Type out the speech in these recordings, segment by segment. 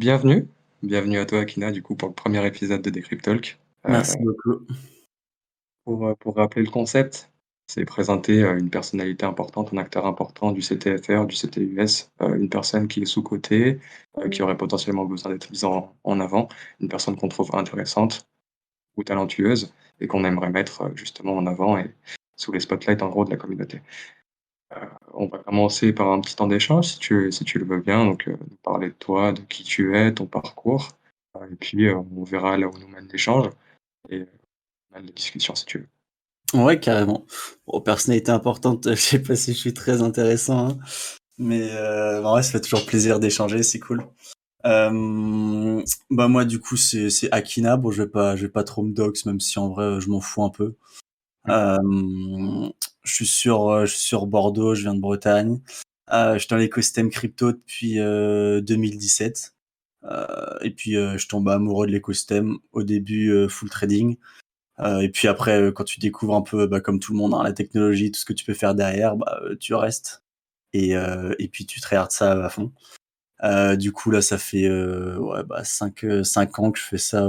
bienvenue. Bienvenue à toi, Akina, du coup, pour le premier épisode de Decryptalk. Heu, Merci beaucoup. pour, heu, pour rappeler le concept, c'est présenter, heu, une personnalité importante, un acteur important du CTFR, du CTUS, une personne qui est sous-cotée, qui aurait potentiellement besoin d'être mise en en avant, une personne qu'on trouve intéressante ou talentueuse et qu'on aimerait mettre, justement en avant et sous les spotlights, en gros, de la communauté. On va commencer par un petit temps d'échange si tu si tu le veux bien, donc nous parler de toi, de qui tu es, ton parcours, et puis, heu, on verra là où nous mène l'échange et heu, mène la discussion si tu veux. Ouais, carrément. Bon, personnalité importante, je sais pas si je suis très intéressant, hein, mais heu, en vrai, ça fait toujours plaisir d'échanger, c'est cool. Hem, bah, moi, du coup, c'est Akina. Bon, je vais pas je vais pas trop me dox, même si en vrai, je m'en fous un peu. OK. Je suis sur, heu, je suis sur Bordeaux, je viens de Bretagne. Heu, je suis dans l'écosystème crypto depuis, heu, 2017. Heu et puis, je tombe amoureux de l'écosystème. Au début, full trading. Et puis après, quand tu découvres un peu, bah, comme tout le monde, hein, la technologie, tout ce que tu peux faire derrière, bah, tu restes et et puis tu tryhards ça à fond. Du coup, là, ça fait, ouais, bah, 5 heu, 5 ans que je fais ça,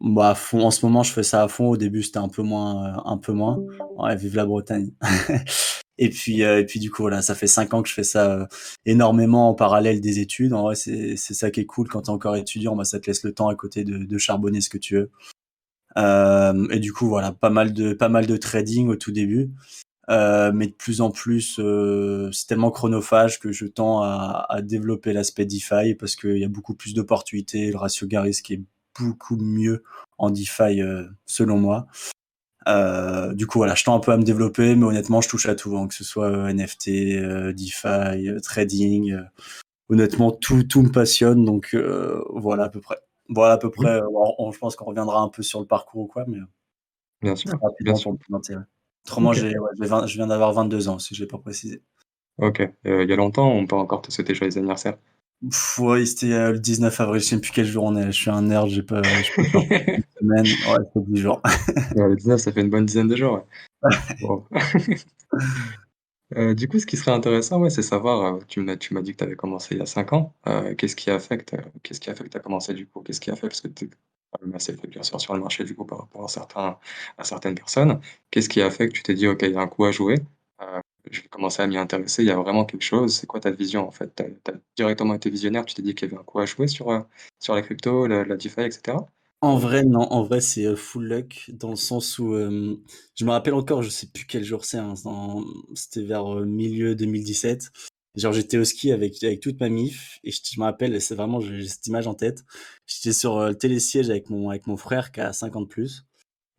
bah, à fond. En ce moment, je fais ça à fond. Au début, c'était un peu moins, heu, un peu moins. Ouais, vive la Bretagne. Et puis, heu et puis du coup, voilà, ça fait 5 ans que je fais ça, heu, énormément en parallèle des études. En vrai, c'est ça qui est cool quand tu es encore étudiant, bah, ça te laisse le temps à côté de de charbonner ce que tu veux. Hem et du coup, voilà, pas mal de pas mal de trading au tout début, heu, mais de plus en plus, heu, c'est tellement chronophage que je tends à à développer l'aspect DeFi parce qu'il y a beaucoup plus d'opportunités. Le ratio gain-risque est beaucoup mieux en DeFi, heu, selon moi. Heu, du coup, voilà, je tends un peu à me développer, mais honnêtement, je touche à tout, hein, que ce soit, heu, NFT, DeFi, trading, honnêtement, tout tout me passionne donc voilà à peu près. Voilà à peu près, on je pense qu'on reviendra un peu sur le parcours ou quoi, mais Bien sûr, bien sûr. ouais. Autrement, ouais, je viens d'avoir 22 ans, si je l'ai pas précisé. OK, il y a longtemps, on peut encore te souhaiter joyeux anniversaire. Pff, ouais, c'était, heu, le 19 avril, je sais plus quel jour on est. Je suis un nerd, j'ai pas j'ai pas une semaine. Ouais, c'est 10 jours. Ouais, le 19, ça fait une bonne dizaine de jours, ouais. Bon. Heu, du coup, ce qui serait intéressant, ouais, c'est savoir, heu, tu m'as tu m'as dit que tu avais commencé il y a 5 ans. Qu'est-ce qui a fait que tu qu'est-ce qui a fait que tu as commencé du coup? Qu'est-ce qui a fait? Parce que tu es assez bien sûr sur le marché du coup par rapport à certains à certaines personnes. Qu'est-ce qui a fait que tu t'es dit: «OK, il y a un coup à jouer, je vais commencer à m'y intéresser, il y a vraiment quelque chose»? C'est quoi ta vision en fait? Tu as as directement été visionnaire, tu t'es dit qu'il y avait un coup à jouer sur, heu, sur la crypto, la DeFi et cetera? En vrai, non. En vrai, c'est, heu, full luck dans le sens où, hem, je me rappelle encore, je sais plus quel jour c'est, hein, c'était vers, heu, milieu 2017. Genre, j'étais au ski avec avec toute ma mif et je je me rappelle, c'est vraiment j'ai cette image en tête. J'étais sur, heu, le télésiège avec mon avec mon frère qui a 5 ans de plus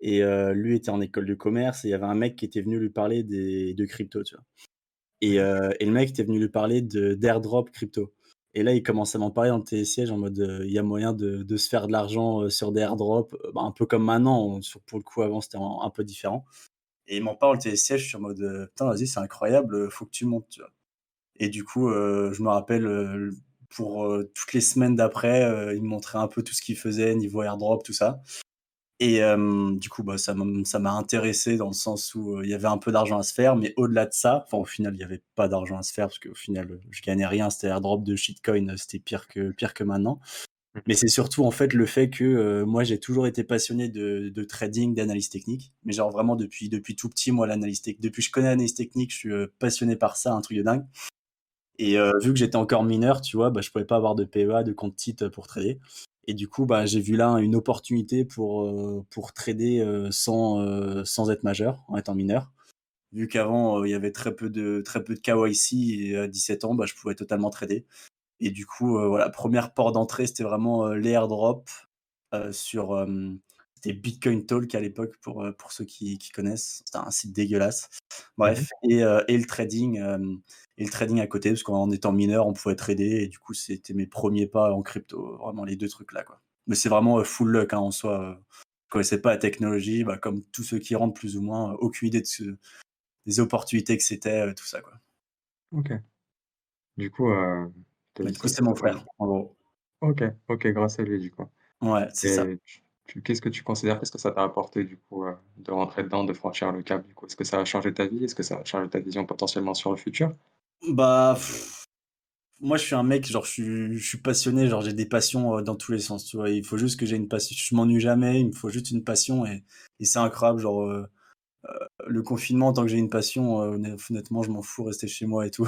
et lui était en école de commerce et il y avait un mec qui était venu lui parler des de crypto, tu vois? Et le mec était venu lui parler d'airdrop crypto. Et là, il commence à m'en parler dans télésiège en mode, il y a moyen de de se faire de l'argent, sur des airdrops, bah, un peu comme maintenant, on sur pour le coup, avant, c'était un un peu différent. Et il m'en parle je suis en mode, «Putain, vas-y, c'est incroyable, faut que tu montes», tu vois? Et du coup, je me rappelle, pour, toutes les semaines d'après, il me montrait un peu tout ce qu'il faisait niveau airdrop, tout ça. Et hem, du coup, bah, ça m'a ça m'a intéressé dans le sens où, heu, il y avait un peu d'argent à se faire, mais au-delà de ça, enfin, au final, il y avait pas d'argent à se faire parce qu'au final, heu, je gagnais rien, c'était airdrop de shitcoin, heu, c'était pire que pire que maintenant. Mmh Mais c'est surtout, en fait, le fait que, heu, moi, j'ai toujours été passionné de de trading, d'analyse technique, mais genre vraiment depuis depuis tout petit, moi, l'analyse tech depuis que je connais l'analyse technique, je suis, passionné par ça, un truc de dingue. Et heu, vu que j'étais encore mineur, tu vois, bah, je pouvais pas avoir de PEA, de compte titre pour trader. Et du coup, bah, j'ai vu là une opportunité pour, heu, pour trader, heu, sans, heu, sans être majeur, en étant mineur. Vu qu'avant, heu, il y avait très peu de très peu de KYC à 17 ans, bah, je pouvais totalement trader. Et du coup, heu, voilà, 1 porte d'entrée, c'était vraiment, heu, les airdrops, sur, c'était Bitcoin Talk à l'époque pour, heu, pour ceux qui qui connaissent. C'était un site dégueulasse. Mmh mh. Bref et heu et le trading, hem et le trading à côté parce qu'en étant mineur, on pouvait trader et du coup, c'était mes premiers pas en crypto, vraiment les 2 trucs là, quoi. Mais c'est vraiment, full luck, hein, en soi, je connaissais pas la technologie, bah, comme tous ceux qui rentrent plus ou moins, aucune idée de ce des opportunités que c'était, tout ça, quoi. OK. Du coup, Mais dit du coup, c'est mon frère, en gros. OK, OK, grâce à lui, du coup. Ouais, c'est ça. Tu qu'est-ce que tu considères, qu'est-ce que ça t'a apporté du coup, heu, de rentrer dedans, de franchir le cap du coup? Est-ce que ça a changé ta vie? Est-ce que ça a changé ta vision potentiellement sur le futur? Bah moi, je suis un mec, genre, je suis, passionné, genre, j'ai des passions euh, dans tous les sens, tu vois. Il faut juste que j'ai une passion. Je m'ennuie jamais, il me faut juste une passion et, c'est incroyable, genre, euh, euh, le confinement, tant que j'ai une passion, euh, honnêtement, je m'en fous, rester chez moi et tout.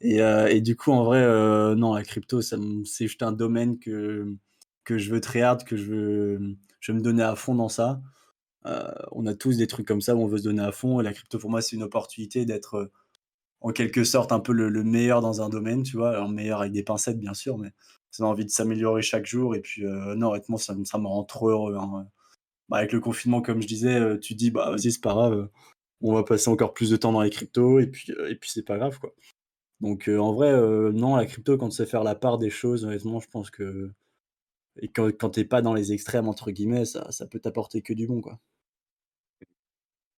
Et, euh, du coup, en vrai, euh, non, la crypto, c'est juste un domaine que, que je veux très hard, que je veux, je veux me donner à fond dans ça. Euh, on a tous des trucs comme ça où on veut se donner à fond. Et la crypto, pour moi, c'est une opportunité d'être euh, en quelque sorte un peu le, le meilleur dans un domaine, tu vois. Alors, meilleur avec des pincettes, bien sûr, mais c'est envie de s'améliorer chaque jour. Et puis, euh, non, honnêtement, ça, me- ça me rend trop heureux. hein. Bah, avec le confinement, comme je disais, tu dis, bah, vas-y, c'est pas grave. On va passer encore plus de temps dans les cryptos. Et puis, et puis c'est pas grave, quoi. Donc, en vrai, non, la crypto, quand tu sais faire la part des choses, honnêtement, je pense que. Et quand, quand t'es pas dans les extrêmes, entre guillemets, ça, ça peut t'apporter que du bon, quoi.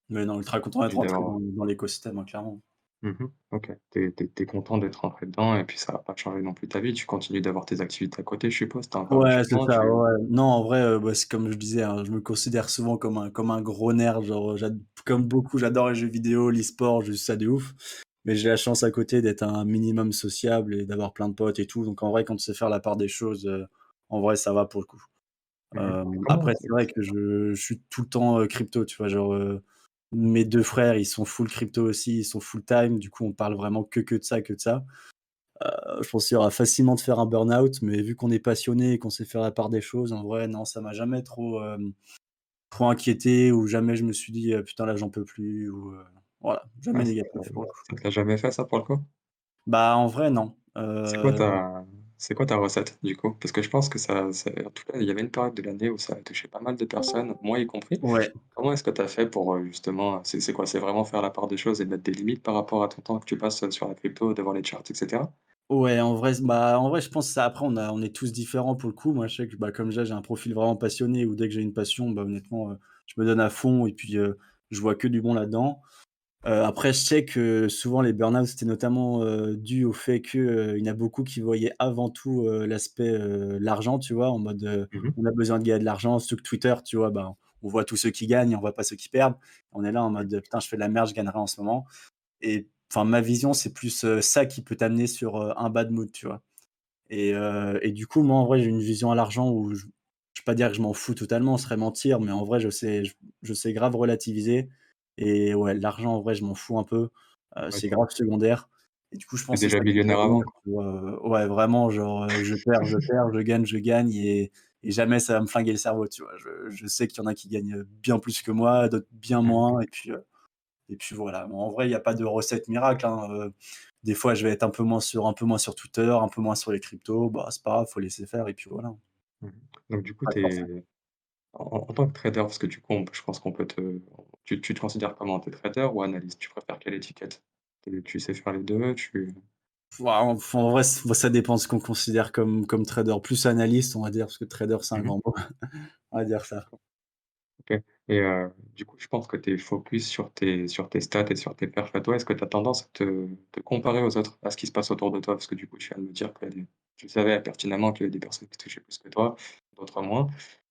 Mais non, ultra content d'être d'avoir dans, dans l'écosystème, hein, clairement. Mmh OK. Tu es content d'être rentré dedans et puis ça va pas changer non plus ta vie. Tu continues d'avoir tes activités à côté, je suppose? As Ouais, c'est ça, tu ouais. Non, en vrai, heu, bah, c'est comme je disais, hein, je me considère souvent comme un comme un gros nerd, genre, j'ad comme beaucoup, j'adore les jeux vidéo, l'e-sport, juste ça de ouf. Mais j'ai la chance à côté d'être un minimum sociable et d'avoir plein de potes et tout. Donc en vrai, quand tu sais faire la part des choses, heu, en vrai, ça va pour le coup. mmh comment après, c'est vrai que je je suis tout le temps, heu, crypto, tu vois? Genre, heu, mes 2 frères, ils sont full crypto aussi, ils sont full time. Du coup, on parle vraiment que que de ça, que de ça. Je pense qu'il y aura facilement de faire un burn-out, mais vu qu'on est passionné et qu'on sait faire la part des choses, en vrai, non, ça m'a jamais trop, trop inquiété ou jamais je me suis dit: «Heu, putain là j'en peux plus» ou, voilà, ah jamais ça négatif ça jamais fait ça pour le coup? Bah, en vrai non, C'est quoi ta c'est quoi ta recette du coup? Parce que je pense que ça ça en tout cas, il y avait une période de l'année où ça a touché pas mal de personnes, moi y compris. ouais. Comment est-ce que tu as fait pour, heu, justement, c'est c'est quoi? C'est vraiment faire la part des choses et mettre des limites par rapport à ton temps que tu passes, heu, sur la crypto, devant les charts et cetera? Ouais, en vrai, bah, en vrai, je pense que ça après on a on est tous différents pour le coup. Moi, je sais que, bah, comme j'ai j'ai un profil vraiment passionné où dès que j'ai une passion, bah, honnêtement, heu, je me donne à fond et puis, heu, je vois que du bon là-dedans. Heu, après, je sais que souvent les burn-out, c'était notamment, heu, dû au fait que, heu, il y en a beaucoup qui voyaient avant tout, l'aspect, l'argent, tu vois? En mode, Mmh on a besoin de gagner de l'argent, surtout que Twitter, tu vois? Ben, on voit tous ceux qui gagnent, on voit pas ceux qui perdent. On est là en mode: «Putain, je fais de la merde, je gagnerai en ce moment» et enfin, ma vision, c'est plus, ça qui peut t'amener sur, heu, un bad mood, tu vois? Et du coup, moi, en vrai, j'ai une vision à l'argent où je je vais pas dire que je m'en fous totalement, ce serait mentir, mais en vrai, je sais je je sais grave relativiser et ouais, l'argent, en vrai, je m'en fous un peu, c'est grave secondaire et du coup, je pense déjà millionnaire avant ouais, vraiment, genre, je perds, je perds, je gagne, je gagne et et jamais ça va me flinguer le cerveau, tu vois? Je je sais qu'il y en a qui gagnent, bien plus que moi, d'autres bien Mmh moins et puis, et puis voilà. Bon, en vrai, il y a pas de recette miracle, hein, des fois, je vais être un peu moins sur un peu moins sur Twitter, un peu moins sur les cryptos, bah, c'est pas grave, faut laisser faire et puis voilà. Mmh Donc du coup, tu es en en tant que trader, parce que du coup, on je pense qu'on peut te tu tu te considères comment? Tu es trader ou analyste? Tu préfères quelle étiquette? Tu sais faire les 2 tu en vrai, ça dépend de ce qu'on considère comme comme trader. Plus analyste, on va dire, parce que trader, c'est un mmh grand mot. On va dire ça. OK et heu, du coup, je pense que tu es focus sur tes sur tes stats et sur tes perfs à toi. Est-ce que tu as tendance à te te comparer aux autres, à ce qui se passe autour de toi? Parce que du coup, tu viens de me dire que tu savais pertinemment qu'il y avait des personnes qui touchaient plus que toi, d'autres moins.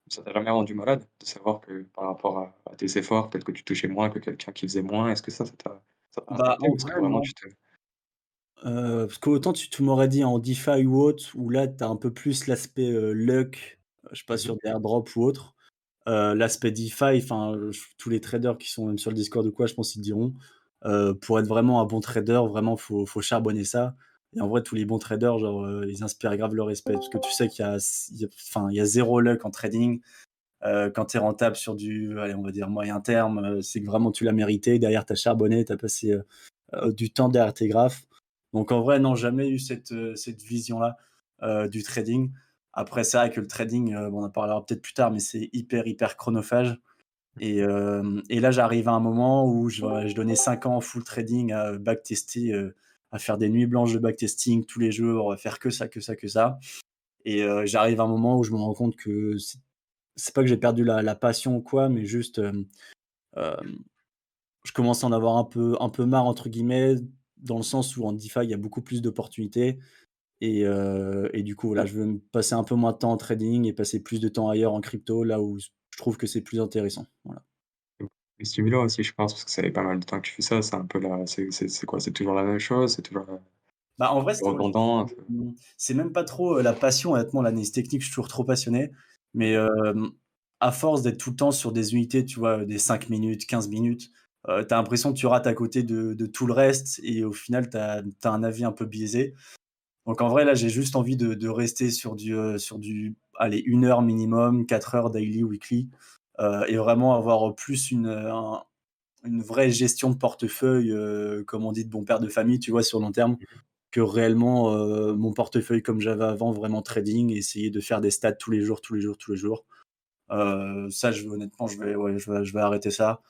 Ça t'a jamais rendu malade de savoir que par rapport à à tes efforts, peut-être que tu touchais moins que quelqu'un qui faisait moins? Est-ce que ça, ça t'a Bah, en vrai, vraiment tu te Heu, parce qu'autant tu tu m'aurais dit en DeFi ou autre, où là, tu as un peu plus l'aspect, heu, luck, je sais pas, mmh sur des airdrops ou autre. Heu, l'aspect DeFi, enfin, tous les traders qui sont même sur le Discord ou quoi, je pense qu'ils diront, pour être vraiment un bon trader, vraiment, faut faut charbonner ça et en vrai, tous les bons traders, genre, heu, ils inspirent grave le respect parce que tu sais qu'il y a enfin, il y a 0 luck en trading. Heu, quand tu es rentable sur du, allez, on va dire moyen terme, heu, c'est que vraiment tu l'as mérité. Derrière, tu as charbonné, tu as passé, du temps derrière tes graphes. Donc en vrai, non, jamais eu cette, cette vision-là, du trading. Après, c'est vrai que le trading, on en parlera peut-être plus tard, mais c'est hyper, hyper chronophage et et là, j'arrive à un moment où je je donnais 5 ans en full trading à backtester, à faire des nuits blanches de backtesting tous les jours, à faire que ça, que ça, que ça et heu, j'arrive à un moment où je me rends compte que c'est pas que j'ai perdu la passion ou quoi, mais juste, hem, je commence à en avoir un peu un peu «marre» entre guillemets, dans le sens où en DeFi, il y a beaucoup plus d'opportunités et et du coup, voilà, je veux passer un peu moins de temps en trading et passer plus de temps ailleurs en crypto, là où je trouve que c'est plus intéressant. Voilà. Stimulant aussi, je pense, parce que ça fait pas mal de temps que tu fais ça. C'est un peu la c'est quoi? C'est toujours la même chose? C'est toujours, Bah, en vrai, C'est même pas trop, heu, la passion honnêtement l'analyse technique, je suis toujours trop passionné, mais à force d'être tout le temps sur des unités, tu vois, des 5 minutes, 15 minutes, heu, tu as l'impression que tu rates à côté de de tout le reste et au final tu as un avis un peu biaisé. Donc en vrai, là, j'ai juste envie de de rester sur du, sur du allez 1 heure minimum, 4 heures daily, weekly, et vraiment avoir plus une, un une vraie gestion de portefeuille, heu, comme on dit de bon père de famille, tu vois, sur long terme, Mmh que réellement, heu, mon portefeuille comme j'avais avant, vraiment trading, essayer de faire des stats tous les jours, tous les jours, tous les jours. Ça, je honnêtement, je vais ouais, je vais je vais arrêter ça,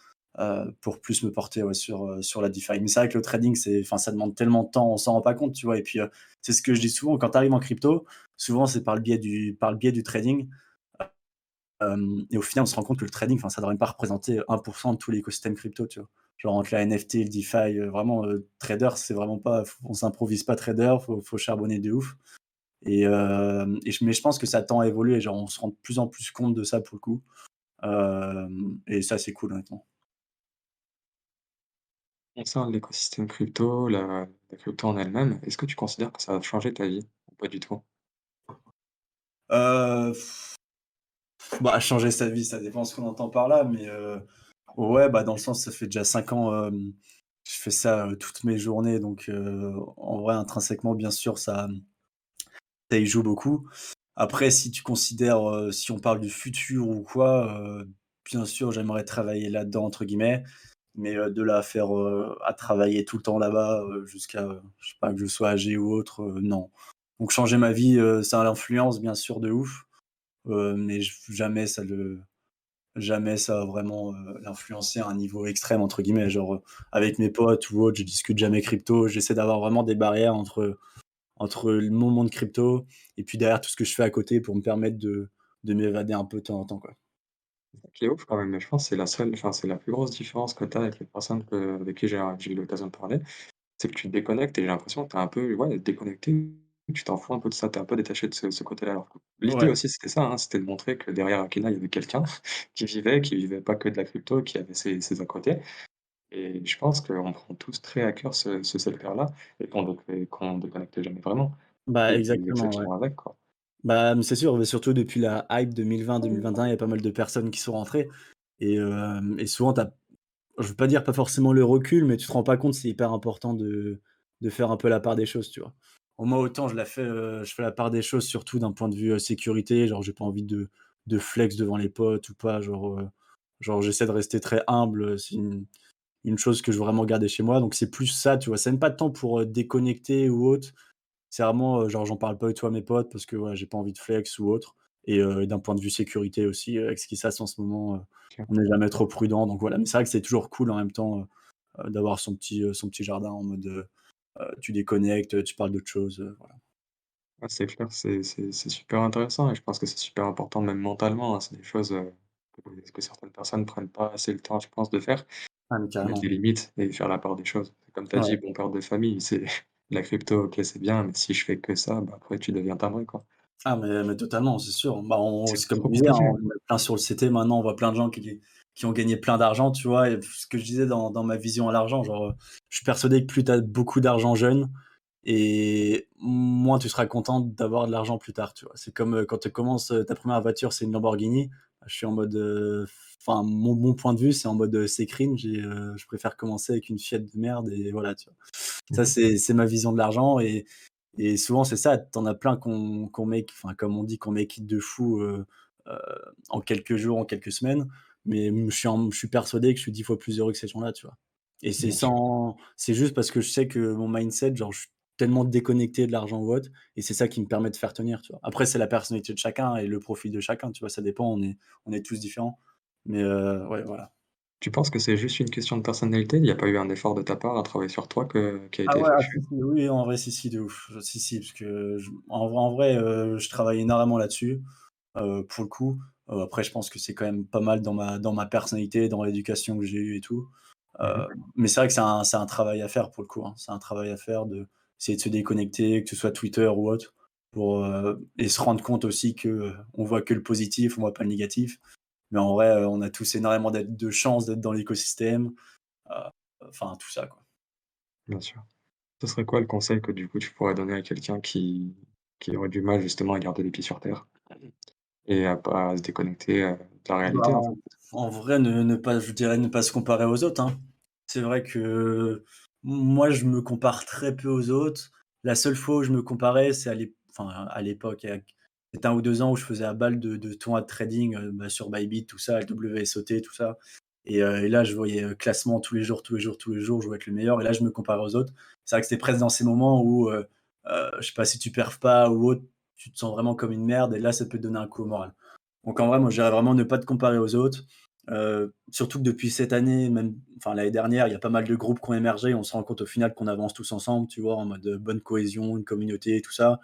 pour plus me porter, ouais, sur, sur la DeFi. Mais c'est vrai que le trading, c'est ça demande tellement de temps, on s'en rend pas compte, tu vois? Et puis, c'est ce que je dis souvent, quand tu arrives en crypto, souvent c'est par le biais du par le biais du trading. Et au final, on se rend compte que le trading, ça devrait même pas représenter 1% de tout l'écosystème crypto, tu vois? Genre entre la NFT, le DeFi, heu, vraiment, heu, trader, c'est vraiment pas on s'improvise pas trader, faut faut charbonner de ouf et et je mais je pense que ça tend à évoluer, genre on se rend de plus en plus compte de ça pour le coup, et ça, c'est cool honnêtement. Concernant l'écosystème crypto, la la crypto en elle-même, est-ce que tu considères que ça a changé ta vie ou pas du tout? Heu, bah, changer sa vie, ça dépend ce qu'on entend par là, mais heu, ouais, bah, dans le sens, ça fait déjà 5 ans, hem, je fais ça, heu, toutes mes journées donc en vrai, intrinsèquement, bien sûr, ça, ça y joue beaucoup. Après, si tu considères, si on parle du futur ou quoi, bien sûr, j'aimerais «travailler là-dedans» entre guillemets, mais de là à faire, à travailler tout le temps là-bas, jusqu'à, je sais pas, que je sois âgé ou autre, non. Donc changer ma vie, ça a l'influence bien sûr de ouf, heu, mais jamais ça le jamais ça vraiment, heu, l'influencer à un niveau «extrême» entre guillemets. Genre, heu, avec mes potes ou autres, je discute jamais crypto. J'essaie d'avoir vraiment des barrières entre entre mon monde crypto et puis derrière tout ce que je fais à côté pour me permettre de de m'évader un peu de temps en temps, quoi. C'est ouf quand même, mais je pense que c'est la seule enfin, c'est la plus grosse différence que tu as avec les personnes avec qui j'ai eu l'occasion de parler, c'est que tu te déconnectes et j'ai l'impression que tu es un peu, ouais, déconnecté, tu t'en fous un peu de ça, tu es un peu détaché de ce ce côté-là. Alors que l'idée Ouais, aussi c'était ça, hein, c'était de montrer que derrière Akina, il y avait quelqu'un qui vivait, qui vivait pas que de la crypto, qui avait ses ses à côté et je pense qu'on prend tous très à cœur ce ce secteur-là et qu'on déc qu'on déconnecte jamais vraiment bah, exactement, ouais. exceptions avec, quoi. Bah, c'est sûr, mais surtout depuis la hype 2020-2021, il y a pas mal de personnes qui sont rentrées et hem et souvent tu je veux pas dire pas forcément le recul, mais tu te rends pas compte, c'est hyper important de de faire un peu la part des choses, tu vois? Au moins autant je la fais, heu, je fais la part des choses surtout d'un point de vue, heu, sécurité, genre j'ai pas envie de de flex devant les potes ou pas, genre, heu, genre j'essaie de rester très humble, c'est une une chose que je veux vraiment garder chez moi, donc c'est plus ça, tu vois? C'est même pas tant pour, heu, déconnecter ou autre, c'est vraiment, genre j'en parle pas du tout à mes potes parce que voilà, j'ai pas envie de flex ou autre. Et d'un point de vue sécurité aussi, avec ce qui se passe en ce moment, on n'est jamais trop prudent. Donc voilà. Mais c'est vrai que c'est toujours cool en même temps, d'avoir son petit, son petit jardin en mode, tu déconnectes, tu parles d'autre chose, heu, voilà. Ouais, c'est clair, c'est super intéressant et je pense que c'est super important même mentalement, hein. C'est des choses, heu, que que certaines personnes prennent pas assez le temps, je pense, de faire. Ah mais Mettre des limites et faire la part des choses. Comme tu as dit, bon père de famille, c'est la crypto, OK, c'est bien, mais si je fais que ça, bah, après tu deviens timbré, quoi. Ah mais mais totalement, c'est sûr. Bah, on C'est comme disais, hein, on est plein sur le CT maintenant, on voit plein de gens qui qui ont gagné plein d'argent, tu vois? Et ce que je disais dans dans ma vision à l'argent, genre, heu, je suis persuadé que plus tu as beaucoup d'argent jeune et moins tu seras content d'avoir de l'argent plus tard, tu vois? C'est comme, heu, quand tu commences, heu, ta première voiture, c'est une Lamborghini, je suis en mode, enfin mon mon point de vue, c'est en mode, c'est cringe et je préfère commencer avec une Fiat de merde et voilà, tu vois? Ça, Mmh c'est c'est ma vision de l'argent et et souvent, c'est ça, tu en as plein qu'on qu'on make enfin, comme on dit, qu'on make it de fou, en quelques jours, en quelques semaines. Mais je suis en je suis persuadé que je suis 10 fois plus heureux que ces gens-là, tu vois? Et c'est sans c'est juste parce que je sais que mon mindset, genre, je suis tellement déconnecté de l'argent ou autre et c'est ça qui me permet de faire tenir, tu vois? Après, c'est la personnalité de chacun et le profil de chacun, tu vois? Ça dépend, on est on est tous différents. Mais heu, ouais, voilà. Tu penses que c'est juste une question de personnalité? Il y a pas eu un effort de ta part à travailler sur toi que qui a Ah été ouais, ah effectué? si, oui, en vrai, si, si, de ouf. Si, si, parce que je en vrai en vrai, heu, je travaille énormément là-dessus. Heu, pour le coup, heu, après je pense que c'est quand même pas mal dans ma dans ma personnalité, dans l'éducation que j'ai eue et tout. Mmh Heu, mais c'est vrai que c'est un un travail à faire pour le coup, hein. C'est un travail à faire de essayer de se déconnecter, que ce soit Twitter ou autre, pour, heu et se rendre compte aussi que, on voit que le positif, on voit pas le négatif. Mais en vrai, on a tous énormément de chance d'être dans l'écosystème, enfin tout ça, quoi. Bien sûr. Ce serait quoi le conseil que du coup tu pourrais donner à quelqu'un qui qui aurait du mal justement à garder les pieds sur terre? Et à pas se déconnecter, heu, de la Bah, réalité en fait? en vrai, ne ne pas je dirais ne pas se comparer aux autres, hein. C'est vrai que moi, je me compare très peu aux autres. La seule fois où je me comparais, c'est à l'époque, peut-être 1 ou 2 ans où je faisais à balle de de tournois de trading, heu, bah, sur Bybit, tout ça, LWSOT, tout ça et heu et là, je voyais, classement tous les jours, tous les jours, tous les jours, je voulais être le meilleur et là, je me comparais aux autres. C'est vrai que c'était presque dans ces moments où, je sais pas, si tu perfs pas ou autre, tu te sens vraiment comme une merde et là, ça peut te donner un coup au moral. Donc en vrai, moi, je dirais vraiment ne pas te comparer aux autres. Heu, surtout que depuis cette année, même enfin l'année dernière, il y a pas mal de groupes qui ont émergé. On se rend compte au final qu'on avance tous ensemble, tu vois? En mode, heu, bonne cohésion, une communauté, tout ça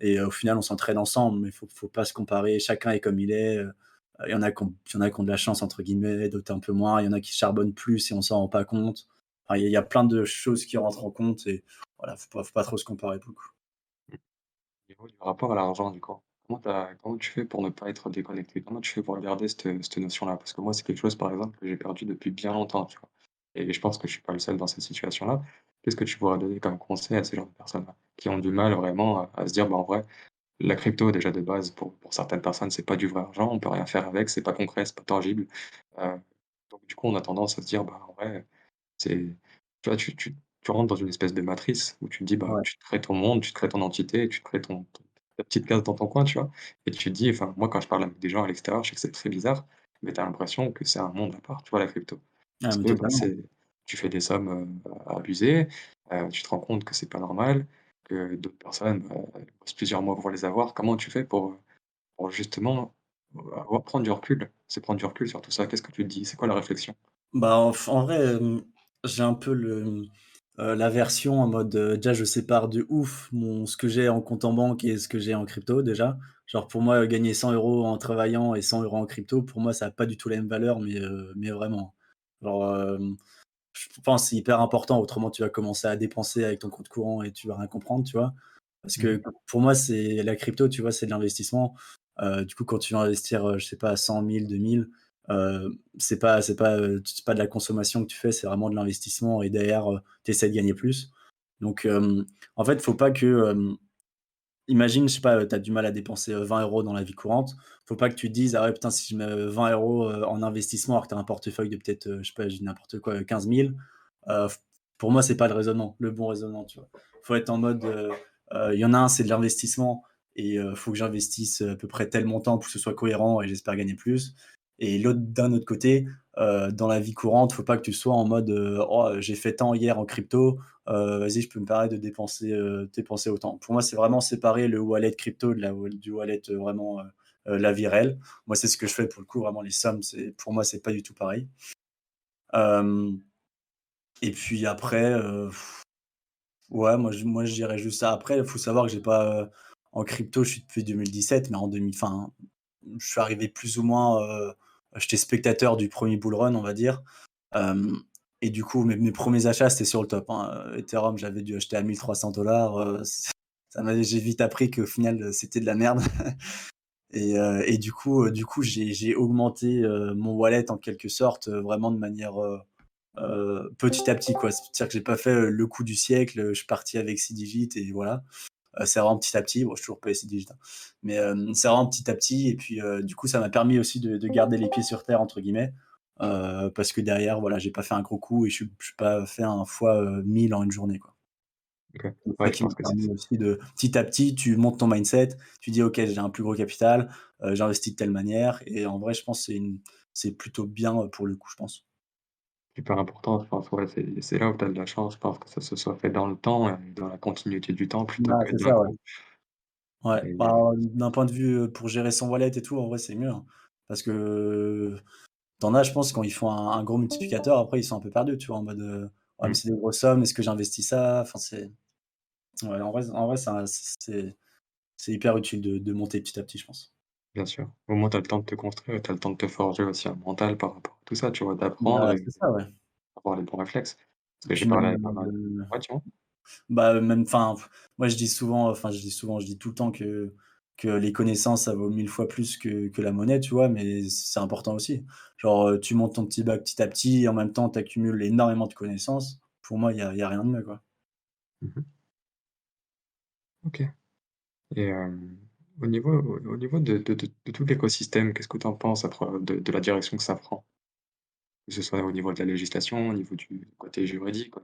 et heu, au final, on s'entraide ensemble, mais faut faut pas se comparer. Chacun est comme il est, il y en a qui ont il y en a qui ont «de la chance» entre guillemets, d'autres un peu moins. Il y en a qui charbonnent plus et on s'en rend pas compte. Enfin, il y a il y a plein de choses qui rentrent en compte et voilà, faut faut pas trop se comparer pour le coup. Au niveau du rapport à l'argent du coup, comment tu fais pour ne pas être déconnecté? Comment tu fais pour garder cette, cette notion-là? Parce que moi, c'est quelque chose, par exemple, que j'ai perdu depuis bien longtemps, tu vois? Et je pense que je suis pas le seul dans cette situation-là. Qu'est-ce que tu pourrais donner comme conseil à ce genre de personnes-là? Qui ont du mal vraiment à se dire: «Bah, en vrai, la crypto déjà de base pour pour certaines personnes, c'est pas du vrai argent, on peut rien faire avec, c'est pas concret, c'est pas tangible». Heu, donc du coup, on a tendance à se dire: «Bah, en vrai, c'est» tu vois, tu tu tu rentres dans une espèce de matrice où tu te dis, bah, Ouais. tu te crées ton monde, tu te crées ton entité, tu te crées ton ton ta petite case dans ton coin, tu vois? Et tu te dis enfin, moi, quand je parle avec des gens à l'extérieur, je sais que c'est très bizarre, mais tu as l'impression que c'est un monde à part, tu vois, la crypto? Ah Parce mais que, bah, tu fais des sommes, heu, abusées, heu, tu te rends compte que c'est pas normal, que d'autres personnes, elles bossent plusieurs mois pour les avoir. Comment tu fais pour, justement, avoir prendre du recul? C'est prendre du recul sur tout ça. Qu'est-ce que tu te dis? C'est quoi la réflexion? Bah, en vrai, j'ai un peu le, mmh, la version en mode, heu, déjà je sépare de ouf mon ce que j'ai en compte en banque et ce que j'ai en crypto déjà. Genre pour moi, gagner 100 euros en travaillant et 100 euros en crypto, pour moi ça a pas du tout la même valeur, mais, heu, mais vraiment. Genre, je pense que c'est hyper important, autrement tu vas commencer à dépenser avec ton compte courant et tu vas rien comprendre, tu vois? Parce que pour moi, c'est la crypto, tu vois, c'est de l'investissement. Du coup, quand tu vas investir, je sais pas 100 000-2 000, heu, c'est pas c'est pas, heu, c'est pas de la consommation que tu fais, c'est vraiment de l'investissement et derrière, heu, tu essaies de gagner plus. Donc, en fait, faut pas que, imagine, je sais pas, tu as du mal à dépenser, heu, 20 € dans la vie courante. Faut pas que tu te dises: «Ah ouais, putain, si je mets, heu, 20 €, heu, en investissement», alors que tu as un portefeuille de peut-être, je sais pas, je dis n'importe quoi, heu, 15 000, heu, f pour moi, c'est pas le raisonnement, le bon raisonnement, tu vois? Faut être en mode, il y en a un, c'est de l'investissement et heu, faut que j'investisse, à peu près tel montant pour que ce soit cohérent et j'espère gagner plus et d'un autre côté, heu, dans la vie courante, faut pas que tu sois en mode, heu: «Oh, j'ai fait tant hier en crypto, heu, vas-y, je peux me permettre de dépenser, dépenser autant». Pour moi, c'est vraiment séparer le wallet crypto de la du wallet, vraiment, la vie réelle. Moi, c'est ce que je fais pour le coup, vraiment les sommes, c'est pour moi, c'est pas du tout pareil. Et puis après, ouais, moi je moi je dirais juste ça. Après, il faut savoir que j'ai pas, en crypto, je suis depuis 2017, mais en 2000 enfin, je suis arrivé plus ou moins, j'étais spectateur du premier bull run, on va dire. Et du coup, mes premiers achats, c'était sur le top, hein, Ethereum, j'avais dû acheter à 1 300 heu, c ça m'avait j'ai vite appris qu'au final, heu, c'était de la merde et heu et du coup, du coup, j'ai augmenté, mon wallet en quelque sorte, vraiment de manière, petit à petit. C'est-à-dire que j'ai pas fait, le coup du siècle, je suis parti avec 6 digits et voilà. Heu, c'est vraiment petit à petit. Bon, je suis toujours 6 digits, hein, mais hem, c'est vraiment petit à petit. Et puis, heu, du coup, ça m'a permis aussi de de «garder les pieds sur terre» entre guillemets, parce que derrière, voilà, j'ai pas fait un gros coup et je suis pas fait un fois, heu, 1000 en une journée, quoi. Ouais, qui aussi de petit à petit, tu montes ton mindset, tu dis: «OK, j'ai un plus gros capital, j'investis de telle manière» et en vrai, je pense que c'est plutôt bien, pour le coup, je pense. Super important, je pense, ouais, c'est là où tu as de la chance, je pense que ça se soit fait dans le temps et dans la continuité du temps plutôt Bah, que c'est ça, ouais. bah, d'un point de vue, heu, pour gérer son wallet et tout, en vrai, c'est mieux, hein. Parce que tu en as, je pense, quand ils font un un gros multiplicateur, après, ils sont un peu perdus, tu vois? En mode, heu: «Ouais, mais mmh, c'est des grosses sommes, est-ce que j'investis ça?» enfin, c'est ouais, en vrai en vrai, ça c'est c'est hyper utile de de monter petit à petit, je pense. Bien sûr. Au moins tu as le temps de te construire et tu as le temps de te forger aussi un mental par rapport à tout ça, tu vois? D'apprendre Bah, et c'est ça, ouais. avoir les bons réflexes. Parce Et que j'ai puis parlé même, avec pas mal ouais, dis-moi? bah, même enfin, moi, je dis souvent, enfin, je dis souvent, je dis tout le temps que que les connaissances, ça vaut 1000 fois plus que que la monnaie, tu vois? Mais c'est important aussi. Genre, heu, tu montes ton petit bac petit à petit et en même temps, tu accumules énormément de connaissances. Pour moi, il y a y a rien de mieux, quoi. Mmh mh. OK et hem, au niveau au au niveau de de tout l'écosystème, qu'est-ce que tu en penses de la direction que ça prend? Que ce soit au niveau de la législation, au niveau du côté juridique,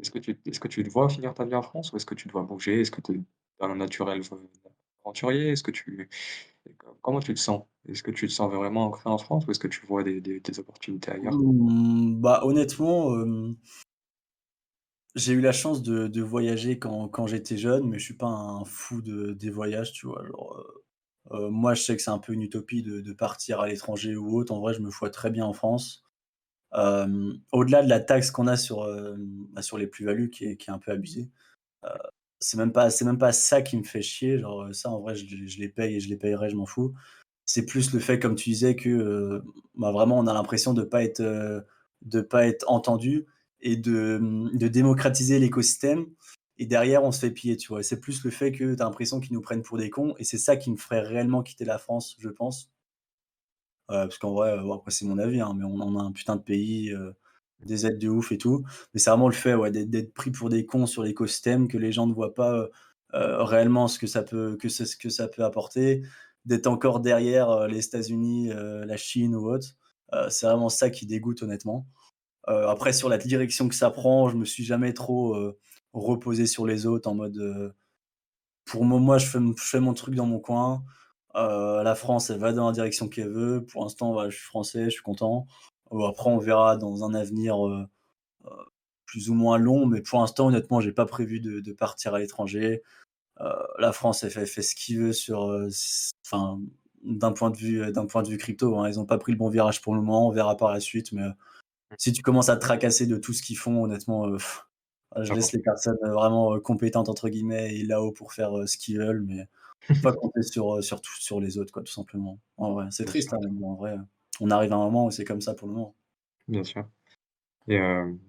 est-ce que tu est-ce que tu te vois finir ta vie en France ou est-ce que tu dois bouger? Est-ce que tu es un naturel v aventurier? Est-ce que tu co comment tu te sens? Est-ce que tu te sens vraiment ancré en France ou est-ce que tu vois des des opportunités ailleurs? Mmh, bah, honnêtement, j'ai eu la chance de de voyager quand quand j'étais jeune, mais je suis pas un fou de des voyages, tu vois? Genre, heu heu, moi, je sais que c'est un peu une utopie de de partir à l'étranger ou autre. En vrai, je me vois très bien en France. Hem, au-delà de la taxe qu'on a sur, sur les plus-values qui est qui est un peu abusée, heu, c'est même pas même pas ça qui me fait chier, genre, ça en vrai je les paye et je les payerai, je m'en fous. C'est plus le fait, comme tu disais, que, bah, vraiment on a l'impression de pas être, pas être entendu et de, démocratiser l'écosystème et derrière on se fait piller, tu vois? C'est plus le fait que tu as l'impression qu'ils nous prennent pour des cons et c'est ça qui me ferait réellement quitter la France, je pense. Heu, parce qu'en vrai, après c'est mon avis, hein, mais on a un putain de pays, heu, des aides de ouf et tout. Mais c'est vraiment le fait, d'être pris pour des cons sur l'écosystème, que les gens ne voient pas, heu, réellement ce que ça peut que ce que ça peut apporter, d'être encore derrière, les États-Unis, la Chine ou autre. C'est vraiment ça qui dégoûte honnêtement. Heu, après sur la direction que ça prend, je me suis jamais trop, heu, reposé sur les autres en mode, heu, pour mo moi je fais mon truc dans mon coin. La France, elle va dans la direction qu'elle veut. Pour l'instant, je suis français, je suis content. Après on verra dans un avenir, plus ou moins long, mais pour l'instant honnêtement, j'ai pas prévu de partir à l'étranger. La France, elle fait ce qu'il veut sur, enfin, d'un point de vue, d'un point de vue crypto, hein. Ils ont pas pris le bon virage pour le moment, on verra par la suite, mais. Si tu commences à te tracasser de tout ce qu'ils font, honnêtement, heu, je laisse les personnes, heu, vraiment, heu, «compétentes» entre guillemets et là-haut pour faire, ce qu'ils veulent, mais pas compter sur, sur tout sur les autres quoi, tout simplement. En vrai, c'est triste, hein, mais en vrai, on arrive à un moment où c'est comme ça pour le moment. bien sûr et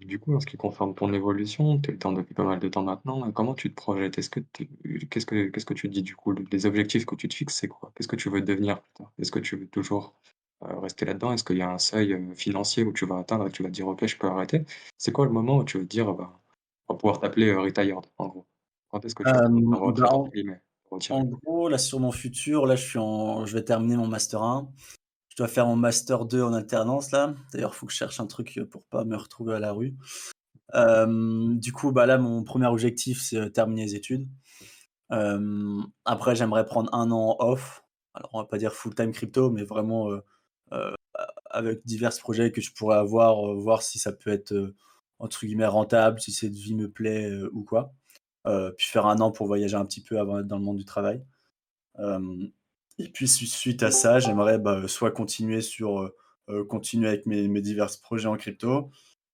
du coup, en ce qui concerne ton évolution, tu es dedans depuis pas mal de temps maintenant, comment tu te projettes? Est-ce que tu qu'est-ce que qu'est-ce que tu te dis du coup? Le les objectifs que tu te fixes, c'est quoi? Qu'est-ce que tu veux devenir plus tard? Est-ce que tu veux toujours, heu, rester là-dedans? Est-ce qu'il y a un seuil, heu, financier où tu vas atteindre et tu vas te dire: «OK, je peux arrêter»? C'est quoi le moment où tu vas te dire: «Bah, on va pouvoir t'appeler, heu, retired» en gros? Quand est-ce que tu vas prendre ta Hem, bah, «retraite» entre en guillemets, en retirer? gros, là, sur mon futur, là, je suis en je vais terminer mon master 1. Je dois faire mon master 2 en alternance là. D'ailleurs, il faut que je cherche un truc, heu, pour pas me retrouver à la rue. Hem, du coup, bah, là, mon premier objectif, c'est, heu, terminer les études. Hem, après, j'aimerais prendre un an off. Alors, on va pas dire full time crypto, mais vraiment, heu avec divers projets que je pourrais avoir, heu, voir si ça peut être, heu, entre guillemets «rentable», si cette vie me plaît, ou quoi. Puis faire un an pour voyager un petit peu avant d'être dans le monde du travail. Et puis sui suite à ça, j'aimerais, bah, soit continuer sur, continuer avec mes mes divers projets en crypto,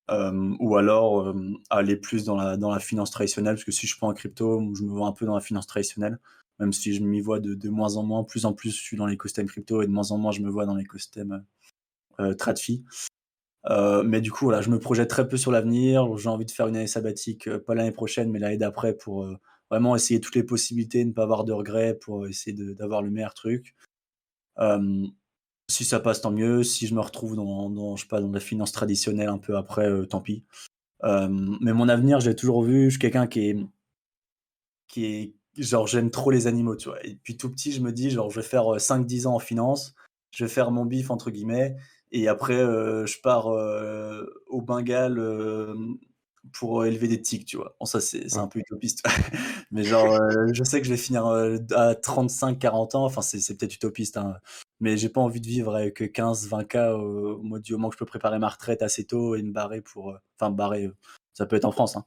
ou alors, aller plus dans la dans la finance traditionnelle. Parce que si je prends en crypto, je me vois un peu dans la finance traditionnelle, même si je m'y vois de moins en moins. Plus en plus, je suis dans l'écosystème crypto et de moins en moins, je me vois dans l'écosystème, heu heu, TradFi. Heu, mais du coup, voilà, je me projette très peu sur l'avenir. J'ai envie de faire une année sabbatique, heu, pas l'année prochaine, mais l'année d'après pour, vraiment essayer toutes les possibilités, ne pas avoir de regrets, pour essayer d'avoir le meilleur truc. Si ça passe, tant mieux. Si je me retrouve dans dans je sais pas, dans la finance traditionnelle un peu après, tant pis. Mais mon avenir, j'ai toujours vu, je suis quelqu'un qui est qui est genre j'aime trop les animaux, tu vois? Et depuis tout petit, je me dis genre: «Je vais faire, heu, 5-10 ans en finance, je vais faire mon «bif» entre guillemets et après, heu, je pars, heu, au Bengale, pour, élever des tigres», tu vois? Bon ça c'est un peu utopiste, mais genre, je sais que je vais finir, à 35-40 ans, enfin c'est peut-être utopiste, hein, mais j'ai pas envie de vivre avec, heu, 15-20 K, heu, moi du moment que je peux préparer ma retraite assez tôt et me barrer pour, enfin me barrer, ça peut être en France, hein,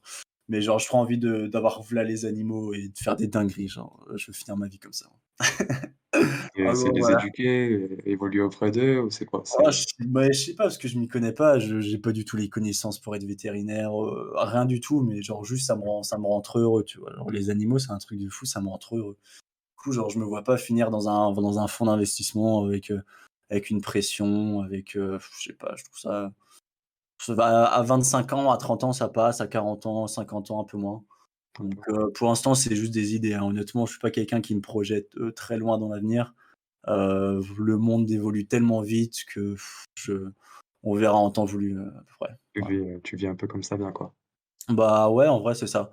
mais genre, je prends envie d'avoir v'là les animaux et de faire des dingueries, genre, heu, je veux finir ma vie comme ça. En c'est les voilà. éduquer, é évoluer auprès d'eux ou c'est quoi? Oh, C'est je bah, je sais pas parce que je m'y connais pas, je j'ai pas du tout les connaissances pour être vétérinaire, heu, rien du tout, mais genre juste ça me rend ça me rend trop heureux, tu vois? Genre les animaux, c'est un truc de fou, ça me rend trop heureux. Du coup, genre je me vois pas finir dans un dans un fonds d'investissement avec, avec une pression, avec, heu, je sais pas, je trouve ça ça à 25 ans, à 30 ans, ça passe, à 40 ans, 50 ans, un peu moins. Donc, heu, pour l'instant, c'est juste des idées, hein. Honnêtement, je suis pas quelqu'un qui me projette, très loin dans l'avenir. Heu, le monde évolue tellement vite que je on verra en temps voulu, heu, à peu près. Tu vis, heu, tu vis un peu comme ça bien, quoi. Bah, ouais, en vrai, c'est ça.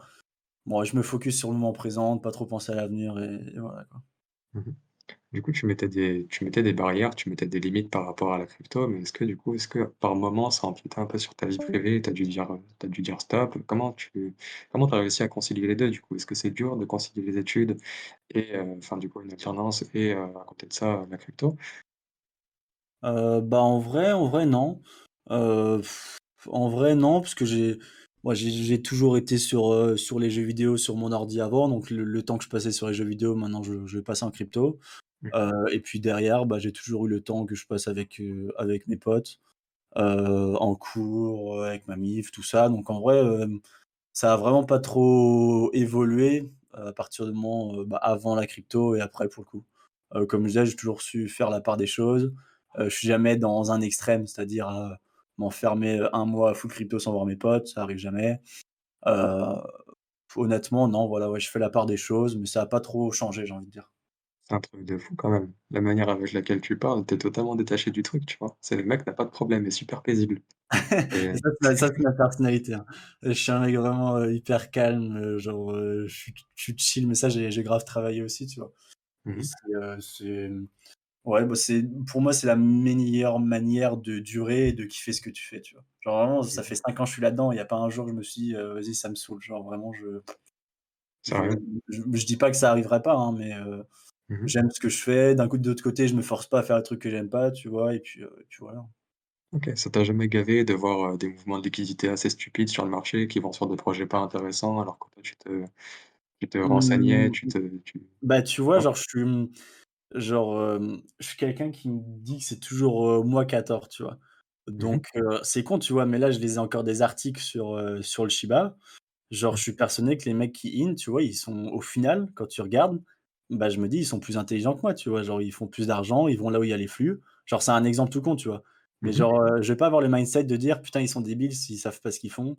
Bon, je me focus sur le moment présent, pas trop penser à l'avenir et et voilà, quoi. Mmh mh. Du coup, tu mettais des tu mettais des barrières, tu mettais des limites par rapport à la crypto, mais est-ce que du coup, est-ce que par moment ça empiétait un peu sur ta vie privée, tu as dû dire, dû dire stop? Comment tu comment tu as réussi à concilier les 2 du coup? Est-ce que c'est dur de concilier les études et heu, enfin du coup une alternance et heu, à côté de ça, la crypto? Bah, en vrai en vrai non. En vrai non, parce que j'ai moi j'ai j'ai toujours été sur, sur les jeux vidéo sur mon ordi avant, donc le le temps que je passais sur les jeux vidéo, maintenant je je le passe en crypto. Mmh. Et puis derrière, bah, j'ai toujours eu le temps que je passe avec, avec mes potes, en cours, avec ma mif, tout ça. Donc en vrai, ça a vraiment pas trop évolué, à partir du moment, bah, avant la crypto et après pour le coup. Comme je disais, j'ai toujours su faire la part des choses. Je suis jamais dans un extrême, c'est-à-dire, m'enfermer, 1 mois à full crypto sans voir mes potes, ça arrive jamais. Honnêtement, non, voilà, ouais, je fais la part des choses, mais ça a pas trop changé, j'ai envie de dire. C'est un truc de fou quand même. La manière avec laquelle tu parles, tu es totalement détaché du truc, tu vois? C'est le mec n'a pas de problème, il est super paisible et Ça, c'est ma ça, c'est ma personnalité, hein. Je suis un mec vraiment, heu, hyper calme, heu, genre, heu, je suis je suis chill, mais ça, j'ai j'ai grave travaillé aussi, tu vois? mmh mh. c'est, heu, c'est, ouais, bah, c'est pour moi, c'est la meilleure manière de durer et de kiffer ce que tu fais, tu vois? Genre vraiment, ça Mmh. fait 5 ans que je suis là-dedans, il y a pas un jour, je me suis dit, heu: «Vas-y, ça me saoule». Genre vraiment, je je Sérieux? je je dis pas que ça arriverait pas, hein, mais heu, Mmh mh. j'aime ce que je fais. D'un coup, de l'autre côté, je me force pas à faire des trucs que j'aime pas, tu vois? Et puis, heu, et puis voilà. OK, ça t'a jamais gavé de voir, heu, des mouvements de liquidité assez stupides sur le marché qui vont sur des projets pas intéressants alors que toi tu te tu te renseignais, Mmh, tu te tu bah, tu vois, vois? genre, je suis, mmh, genre, je suis quelqu'un qui me dit que c'est toujours, moi qui a tort, tu vois? Donc c'est con, tu vois? Mais là, je lisais encore des articles sur, sur le Shiba. Genre, je suis persuadé que les mecs qui in, tu vois, ils sont au final, quand tu regardes, bah, je me dis: «Ils sont plus intelligents que moi», tu vois? Genre, ils font plus d'argent, ils vont là où il y a les flux. Genre, c'est un exemple tout con, tu vois? Mais Mmh mh. genre, heu, je vais pas avoir le mindset de dire: «Putain, ils sont débiles s'ils savent pas ce qu'ils font.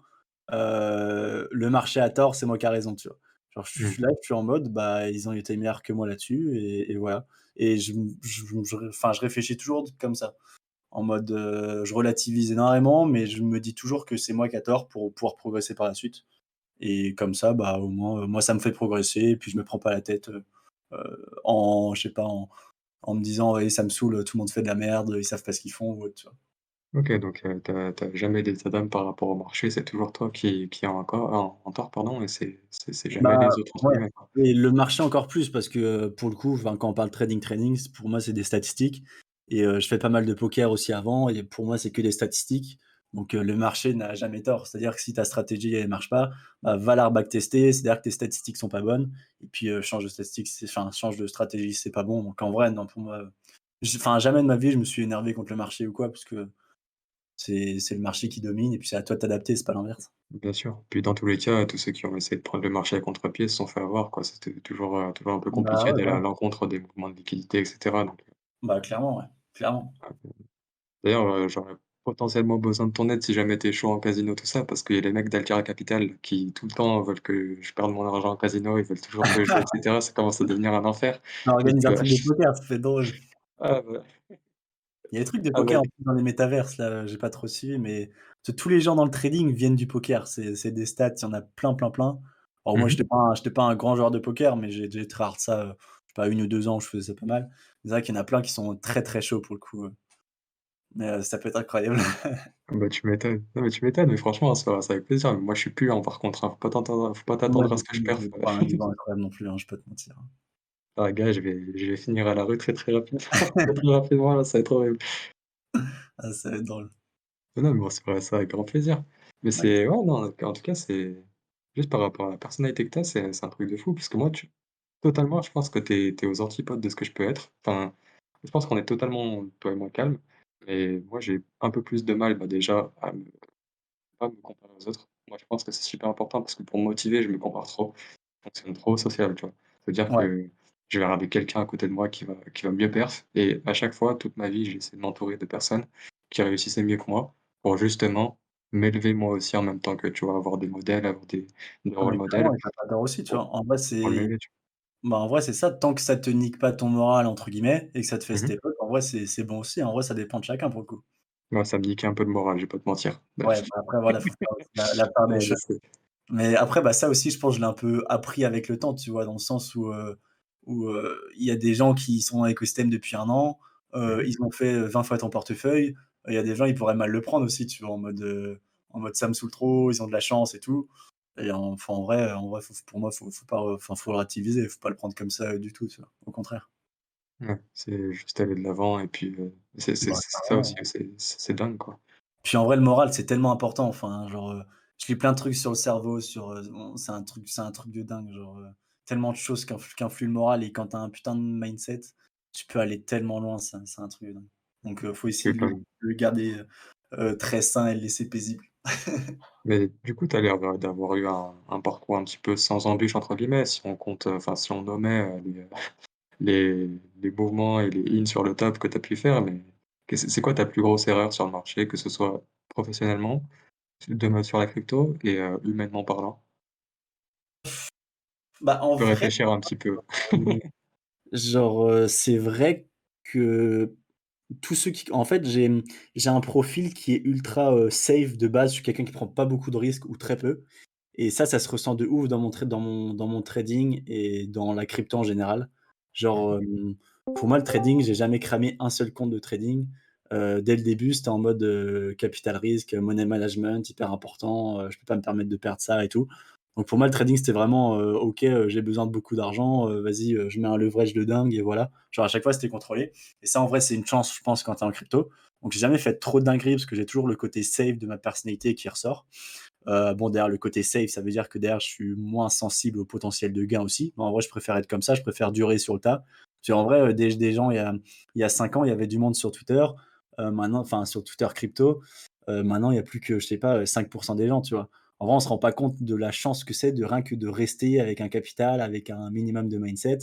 Heu, le marché a tort, c'est moi qui a raison», tu vois? Genre, je Mmh. suis là, je suis en mode: «Bah, ils ont été meilleurs que moi là-dessus et et voilà» et je m je je enfin, je réfléchis toujours comme ça. En mode, heu, je relativise énormément, mais je me dis toujours que c'est moi qui a tort pour pouvoir progresser par la suite. Et comme ça, bah, au moins, heu, moi, ça me fait progresser et puis je me prends pas la tête, heu, en je sais pas, en en me disant: «Ouais, ça me saoule, tout le monde fait de la merde, ils savent pas ce qu'ils font» ou autre, tu vois? OK, donc heu, tu as tu as jamais d'état d'âme par rapport au marché, c'est toujours toi qui qui est encore en en tort, pardon et c'est jamais Bah, les autres ouais et le marché encore plus parce que, pour le coup, quand on parle trading, trading, c pour moi, c'est des statistiques et je fais pas mal de poker aussi avant et pour moi, c'est que des statistiques. Donc heu, le marché n'a jamais tort. C'est-à-dire que si ta stratégie, elle marche pas, bah, va la reback-tester, c'est-à-dire que tes statistiques sont pas bonnes et puis, heu, change de statistiques, c'est enfin, change de stratégie, c'est pas bon. Donc en vrai, non, pour moi, enfin, jamais de ma vie, je me suis énervé contre le marché ou quoi parce que c'est le marché qui domine et puis c'est à toi de t'adapter, c'est pas l'inverse. Bien sûr. Puis dans tous les cas, tous ceux qui ont essayé de prendre le marché à contre-pied se sont fait avoir, quoi. C'était toujours, heu, toujours un peu Bah, compliqué ouais, d'aller à l'encontre des mouvements de liquidité et cetera, donc Bah, clairement, ouais, clairement. d'ailleurs, j'aurais potentiellement besoin de ton aide si jamais tu es chaud en casino, tout ça, parce qu'il y a les mecs d'Altera Capital qui tout le temps veulent que je perde mon argent en casino, ils veulent toujours que je joue et cetera, ça commence à devenir un enfer On organise un que truc de poker, ça drôle. ah bah Il y a des trucs de ah bah poker en plus dans les métaverses là, j'ai pas trop suivi, mais tous les gens dans le trading viennent du poker. C'est c'est des stats, il y en a plein, plein, plein. Alors moi, mmh mh. j'étais pas pas un grand joueur de poker, mais j'ai tryhard ça, heu, je sais pas 1 ou 2 ans, je faisais ça pas mal. C'est vrai qu'il y en a plein qui sont très, très chauds pour le coup, heu, mais heu, ça peut être incroyable. Ah bah, tu m'étonnes. Non, mais tu m'étonnes, mais franchement, ça va c'est avec plaisir. Moi, je suis puant par contre, hein, faut pas t'attendre faut pas Moi, t'attendre à ce que je j'ai pas un niveau incroyable non plus, hein, je pas te mentir. Ah gars, je vais je vais finir à la rue très, très rapidement très, très rapidement là, ça va être horrible. Ah, ça va être drôle. Non, non, mais bon, c'est vrai, ça avec grand plaisir. Mais c'est ouais, non, en tout cas, c'est juste par rapport à la personnalité que tu as, c'est c'est un truc de fou parce que moi, tu totalement, je pense que tu es tu es aux antipodes de ce que je peux être. Enfin, je pense qu'on est totalement, toi et moi, calmes, mais moi, j'ai un peu plus de mal, bah, déjà à me pas me comparer aux autres. Moi, je pense que c'est super important parce que pour me motiver, je me compare trop. Je fonctionne trop social, tu vois? C'est-à-dire Ouais, que je vais regarder quelqu'un à côté de moi qui va qui va mieux perf et à chaque fois, toute ma vie, j'ai essayé de m'entourer de personnes qui réussissaient mieux que moi pour justement m'élever moi aussi en même temps qu'eux, tu vois? Avoir des modèles, avoir des des ah rôles modèles aussi, tu vois? En pour c'est Bah, en vrai, c'est ça, tant que ça te nique pas «ton moral» entre guillemets et que ça te fait? Mmh step up, en vrai, c'est c'est bon aussi. En vrai, ça dépend de chacun pour le coup. Ouais, ça me niquait un peu le moral, je vais pas te mentir. Ouais, bah, après voilà, faut faire aussi la la part des je sais. Mais après, bah, ça aussi, je pense, je l'ai un peu appris avec le temps, tu vois, dans le sens où, heu, où, heu, il y a des gens qui sont dans l'écosystème depuis un an, heu, Mmh ils ont fait 20 fois ton portefeuille. Il y a des gens, ils pourraient mal le prendre aussi, tu vois, en mode, heu, en mode ça me saoule trop, ils ont de la chance et tout. Et en enfin, en vrai en vrai, faut pour moi, faut faut pas enfin, faut relativiser, faut pas le prendre comme ça, du tout, tu vois? Au contraire. Ouais, c'est juste aller de l'avant et puis, heu, c'est Bah, ça aussi, c'est dingue, quoi. Puis en vrai, le moral, c'est tellement important. Enfin, genre, heu, je lis plein de trucs sur le cerveau, sur, on c'est un truc c'est un truc de dingue, genre, tellement de choses qui influent influent le moral et quand tu as un putain de mindset, tu peux aller tellement loin, c'est un truc de dingue. Donc, faut essayer de le le garder, très sain et le laisser paisible. Mais du coup, tu as l'air, d'avoir eu un un parcours un petit peu «sans embûches» entre guillemets, si on compte, heu, enfin, si on nommait, heu, les, heu, les les mouvements et les ins sur le top que tu as pu faire, mais c'est quoi ta plus grosse erreur sur le marché, que ce soit professionnellement, de sur la crypto et heu, humainement parlant? Bah, en Tu peux vrai, réfléchir un petit peu. genre, c'est vrai que tous ceux qui en fait, j'ai, j'ai un profil qui est ultra, heu, safe de base. Je suis quelqu'un qui prend pas beaucoup de risques ou très peu. Et ça, ça se ressent de ouf dans mon dans mon dans mon trading et dans la crypto en général. Genre, hem, pour moi, le trading, j'ai jamais cramé un seul compte de trading. Heu, dès le début, c'était en mode, heu, capital risque, money management, hyper important, heu, je peux pas me permettre de perdre ça et tout. Donc pour moi, le trading, c'était vraiment, heu, OK, heu, j'ai besoin de beaucoup d'argent, heu, vas-y, je mets un leverage de dingue et voilà. Genre à chaque fois, c'était contrôlé et ça, en vrai, c'est une chance, je pense, quand tu es en crypto. Donc j'ai jamais fait trop de dingueries parce que j'ai toujours le côté safe de ma personnalité qui ressort. Bon, derrière le côté safe, ça veut dire que derrière, je suis moins sensible au potentiel de gain aussi. Mais en vrai, je préfère être comme ça, je préfère durer sur le tas. Parce qu'en vrai, des gens, il y a il y a 5 ans, il y avait du monde sur Twitter. Maintenant enfin, sur Twitter crypto, maintenant, il y a plus que, je sais pas, heu, 5 des gens, tu vois? En vrai, on se rend pas compte de la chance que c'est de rien que de rester avec un capital, avec un minimum de mindset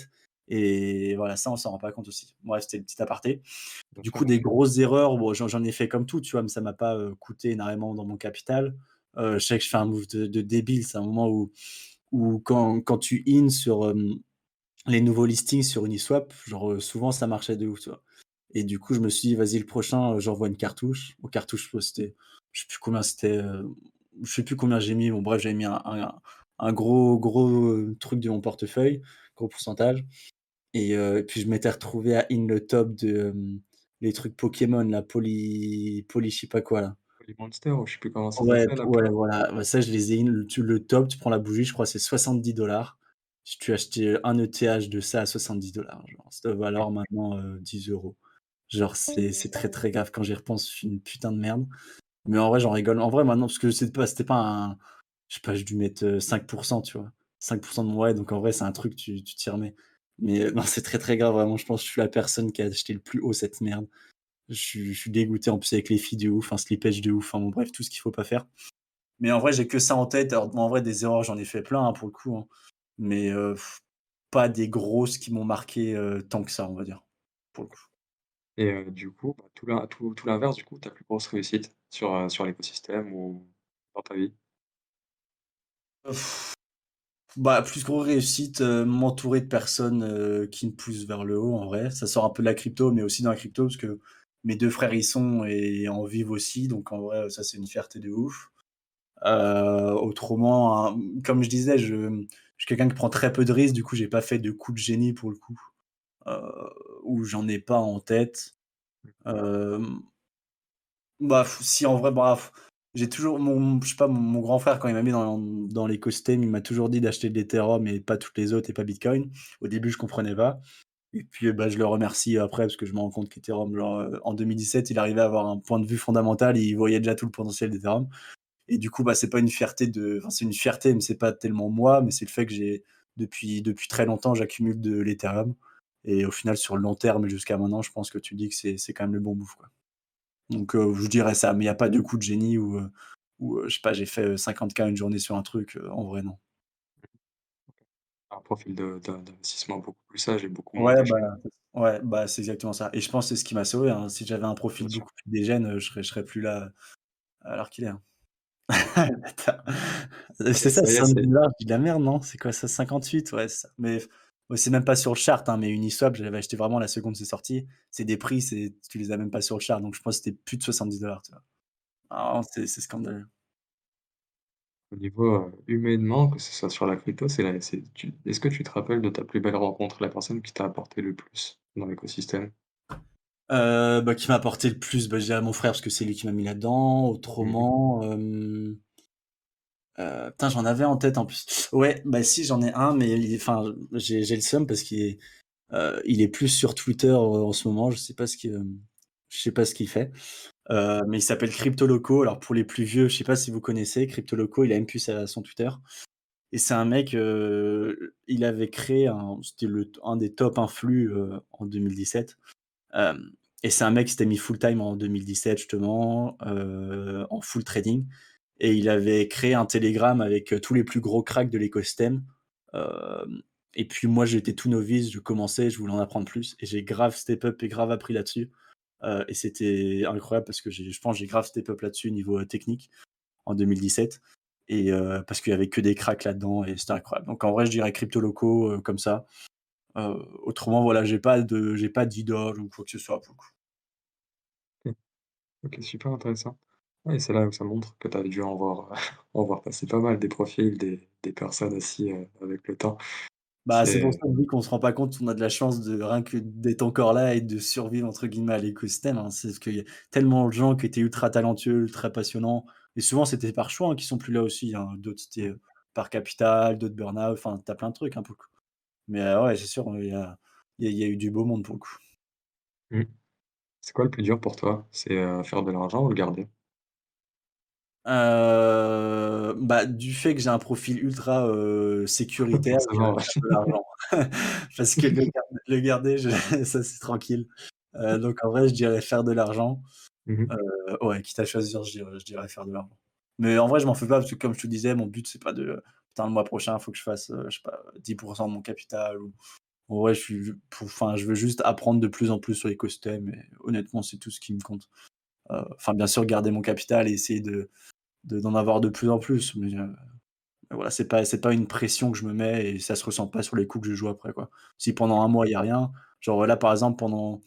et voilà, ça, on s'en rend pas compte aussi. Bref, c'était le petit aparté. Du coup, des grosses erreurs, bon, j'en ai fait comme tout, tu vois? Mais ça m'a pas, heu, coûté énormément dans mon capital. Heu, je sais que je fais un move de de débile, c'est un moment où où quand quand tu in sur, hem, les nouveaux listings sur Uniswap, genre, souvent ça marchait de ouf, tu vois? Et du coup, je me suis dit: «Vas-y, le prochain, j'envoie une cartouche». Aux cartouches, je c'était je sais plus combien c'était, je sais plus combien j'ai mis, bon bref, j'avais mis un un un gros gros, heu, truc de mon portefeuille, gros pourcentage. Et et puis je m'étais retrouvé à in le top de, hem, les trucs Pokémon là, Poly Poly je sais pas quoi là. Les monsters ou je sais plus comment ça Ouais, s'appelle là ouais pour voilà, bah ça je les ai in le top, tu prends la bougie, je crois c'est 70 Si tu achetais un ETH de ça à 70 genre. Ça doit ouais, valoir maintenant, heu, 10 €. Genre c'est c'est très, très grave quand j'y repense, je suis une putain de merde. Mais en vrai, j'en rigole. En vrai maintenant parce que c'était pas c'était pas un je sais pas, j'ai dû mettre, heu, 5 tu vois? 5% de mon ouais, donc en vrai, c'est un truc, tu tu t'y remets. Mais heu, non, c'est très, très grave, vraiment, je pense que je suis la personne qui a acheté le plus haut cette merde. Je suis dégoûté, en plus avec les filles de ouf, un slippage de ouf, enfin bon bref, tout ce qu'il faut pas faire. Mais en vrai, j'ai que ça en tête. En vrai, des erreurs, j'en ai fait plein, hein, pour le coup, hein. Mais heu, pas des grosses qui m'ont marqué, tant que ça, on va dire, pour le coup. et du coup, bah, tout l'inverse du coup, ta plus grosse réussite? Sur, sur l'écosystème ou dans ta vie? Bah, plus grosse réussite, m'entourer de personnes, qui me poussent vers le haut en vrai. Ça sort un peu de la crypto, mais aussi dans la crypto parce que mes 2 frères y sont et en vivent aussi, donc en vrai, ça c'est une fierté de ouf. Autrement, hein, comme je disais, je je suis quelqu'un qui prend très peu de risques, du coup, j'ai pas fait de coup de génie pour le coup, ou j'en ai pas en tête. Bah, si en vrai, bah, f j'ai toujours mon je sais pas, mon grand frère quand il m'a mis dans dans l'écosystème, il m'a toujours dit d'acheter de l'Ethereum et pas toutes les autres et pas Bitcoin. Au début, je comprenais pas et puis, bah, je le remercie après parce que je me rends compte qu'Ethereum, heu, en 2017, il arrivait à avoir un point de vue fondamental et il voyait déjà tout le potentiel d'Ethereum et du coup, bah, c'est pas une fierté de enfin, c'est une fierté, mais c'est pas tellement moi, mais c'est le fait que j'ai depuis très longtemps, j'accumule de l'Ethereum et au final, sur le long terme jusqu'à maintenant, je pense que tu dis que c'est quand même le bon quoi. Donc heu, je dirais ça, mais il y a pas de coup de génie où, heu où, heu, je sais pas, j'ai fait, heu, 50 K une journée sur un truc, en vrai non. Un profil de d'investissement beaucoup plus sage et beaucoup moins Ouais, bah, ouais, bah, c'est exactement ça et je pense que c'est ce qui m'a sauvé, hein. Si j'avais un bien profil sûr. beaucoup plus dégène, je serais je serais plus là à l'heure qu'il est, hein. Attends, y c'est est ça ça y est, 70 c'est je dis de la merde, non? C'est quoi ça? 58? Ouais, c'est ça. Mais c'est même pas sur le chart, hein, mais Uniswap, je l'avais acheté vraiment la seconde c'est sorti. C'est des prix, c'est tu les as même pas sur le chart, donc je pense que c'était plus de 70 tu vois? Ah, c'est scandaleux. Au niveau, heu, humainement, que ce soit sur la crypto, c'est tu est-ce que tu te rappelles de ta plus belle rencontre, la personne qui t'a apporté le plus dans l'écosystème? Heu, bah, qui m'a apporté le plus, bah, je dirais mon frère parce que c'est lui qui m'a mis là-dedans. Mmh mh. Heu, putain, j'en avais en tête en plus. Ouais, bah, si, j'en ai un, mais enfin, j'ai le seum parce qu'il est, il est plus sur Twitter, heu, en ce moment. Je sais pas ce hem, je sais pas ce qu'il fait, mais il s'appelle Cryptoloco. Alors pour les plus vieux, je sais pas si vous connaissez Cryptoloco, il a même plus sa son Twitter et c'est un mec, il avait créé c'était un des top influx, en 2017 Hem et c'est un mec qui s'était mis full time en 2017 justement, en full trading et il avait créé un Telegram avec, heu, tous les plus gros cracks de l'écosystème. Hem et puis moi, j'étais tout novice, je commençais, je voulais en apprendre plus et j'ai grave step up et grave appris là-dessus, heu et c'était incroyable parce que je pense, j'ai grave step up là-dessus niveau, technique en 2017 et parce qu'il y avait que des cracks là-dedans et c'était incroyable. Donc en vrai, je dirais crypto locaux, comme ça. Autrement, voilà, j'ai pas de j'ai pas d'idole ou quoi que ce soit pour le coup. OK, super intéressant. Ouais, c'est là où ça montre que tu as dû en voir, en voir passer pas mal des profils, des des personnes aussi, heu, avec le temps. Bah, c'est pour C'est ça que je dis qu'on se rend pas compte qu'on a de la chance de rien que d'être encore là et de «survivre» entre guillemets à l'écosystème, hein. C'est parce qu'il y a tellement de gens qui étaient ultra talentueux, ultra passionnants et souvent c'était par choix, hein, qui sont plus là aussi, hein. D'autres c'était, heu, par capital, d'autres burn-out, enfin tu as plein de trucs, hein, pour le coup. Mais, heu, ouais, c'est sûr, il y a il y a il y a eu du beau monde pour le coup. mmh. C'est quoi le plus dur pour toi? C'est, faire de l'argent ou le garder? Heu, bah, du fait que j'ai un profil ultra, heu, sécuritaire, ouais. faire de l'argent. Parce que le le garder, je ça c'est tranquille. Heu, donc en vrai, je dirais faire de l'argent. Mmh mh. Heu, ouais, quitte à choisir, je dirais je dirais faire de l'argent. Mais en vrai, je m'en fais pas parce que comme je te disais, mon but c'est pas de: «Putain, le mois prochain, il faut que je fasse, je sais pas, 10% de mon capital» ou en vrai, je suis pour enfin, je veux juste apprendre de plus en plus sur l'écosystème et honnêtement, c'est tout ce qui me compte. Enfin, bien sûr, garder mon capital et essayer de de d'en avoir de plus en plus, mais mais voilà, c'est pas c'est pas une pression que je me mets et ça se ressent pas sur les coups que je joue après, quoi. Si pendant un mois, il y a rien, genre là, par exemple, pendant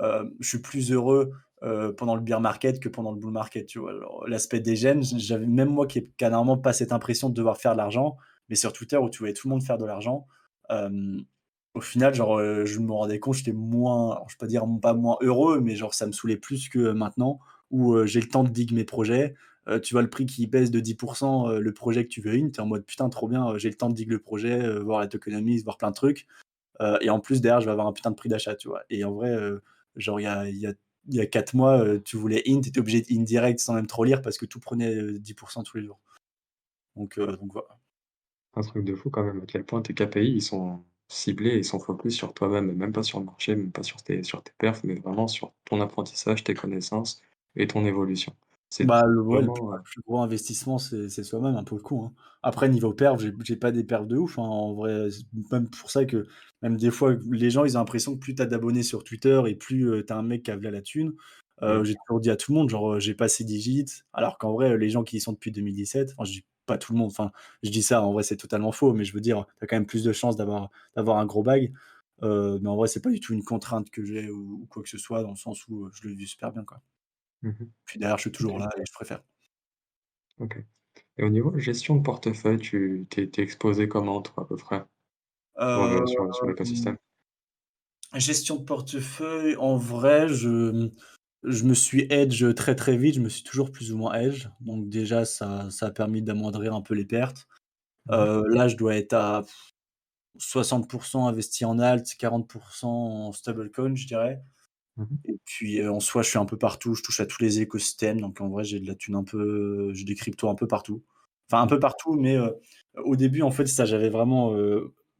Heu, je suis plus heureux, heu, pendant le bear market que pendant le bull market, tu vois? L'aspect des j'aime, j'avais même moi qui ai normalement pas cette impression de devoir faire de l'argent, mais sur Twitter où tu voyais tout le monde faire de l'argent, hem, au final, genre, je me rendais compte, j'étais moins je vais pas dire pas moins heureux, mais genre ça me saoulait plus que maintenant où, j'ai le temps de dig mes projets. Heu, tu vois le prix qui baisse de 10 heu, le projet que tu veux in, tu es en mode: «Putain trop bien, heu, j'ai le temps de dig le projet, voir la tokenomics, voir plein de trucs». Et en plus derrière je vais avoir un putain de prix d'achat, tu vois? Et en vrai, genre il y a y a y a 4 mois, tu voulais int, tu étais obligé de int direct sans même trop lire parce que tout prenait, heu, 10% tous les jours. Donc donc voilà. Un truc de fou quand même, à quel point tes KPI, ils sont ciblés, ils sont focus sur toi-même, même pas sur le marché, même pas sur tes sur tes perfs, mais vraiment sur ton apprentissage, tes connaissances et ton évolution. C'est Bah, le ouais, le plus vraiment, heu le plus gros investissement, c'est c'est soi-même, hein, pour le coup, hein. Après niveau perf, j'ai j'ai pas des perfs de ouf, hein, en vrai, c'est même pour ça que même des fois, les gens, ils ont l'impression que plus tu as d'abonnés sur Twitter et plus, heu, tu as un mec qui a la thune. mmh, Heu, j'ai toujours dit à tout le monde, genre, heu, j'ai passé digits, alors qu'en vrai, les gens qui y sont depuis 2017, enfin, je dis pas tout le monde, enfin, je dis ça, en vrai, c'est totalement faux, mais je veux dire, tu as quand même plus de chances d'avoir d'avoir un gros bag. Heu, mais en vrai, c'est pas du tout une contrainte que j'ai ou ou quoi que ce soit, dans le sens où, heu, je le vis super bien, quoi. Mmh mh. Puis derrière, je suis toujours OK, là et je préfère. OK. Et au niveau gestion de portefeuille, tu tu es tu es exposé comment toi, à peu près, sur Heu, sur l'écosystème? gestion de portefeuille, en vrai, je je me suis hedge très, très vite. Je me suis toujours plus ou moins hedge. Donc déjà, ça ça a permis d'amoindrir un peu les pertes. Mmh mh. Heu, là, je dois être à 60% investi en alt, 40% en stablecoin, je dirais. Mmh mh. Et puis, en soi, je suis un peu partout. Je touche à tous les écosystèmes. Donc en vrai, j'ai de la thune un peu j'ai des cryptos un peu partout. Enfin, un peu partout, mais au début, en fait, ça, j'avais vraiment,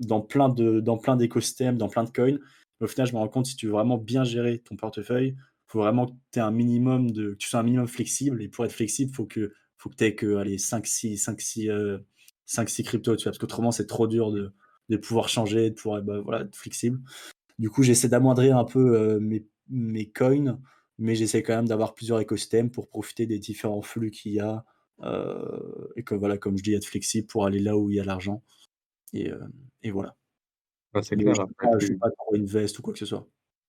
dans plein dans d'écosystèmes, dans plein de coins. Au final, je me rends compte, si tu veux vraiment bien gérer ton portefeuille, faut vraiment que tu un minimum de que tu sois un minimum flexible et pour être flexible, faut que faut que tu aies que, allez, 5-6 5-6, heu, 5-6 cryptos, tu vois? Parce qu'autrement, c'est trop dur de de pouvoir changer, de pouvoir, bah, voilà, être flexible. Du coup, j'essaie d'amoindrir un peu, mes mes coins, mais j'essaie quand même d'avoir plusieurs écosystèmes pour profiter des différents flux qu'il y a, heu et que voilà, comme je dis, être flexible pour aller là où il y a l'argent et hem et voilà. Bah, c'est clair je suis après pas je suis plus pas trop invest ou quoi que ce soit.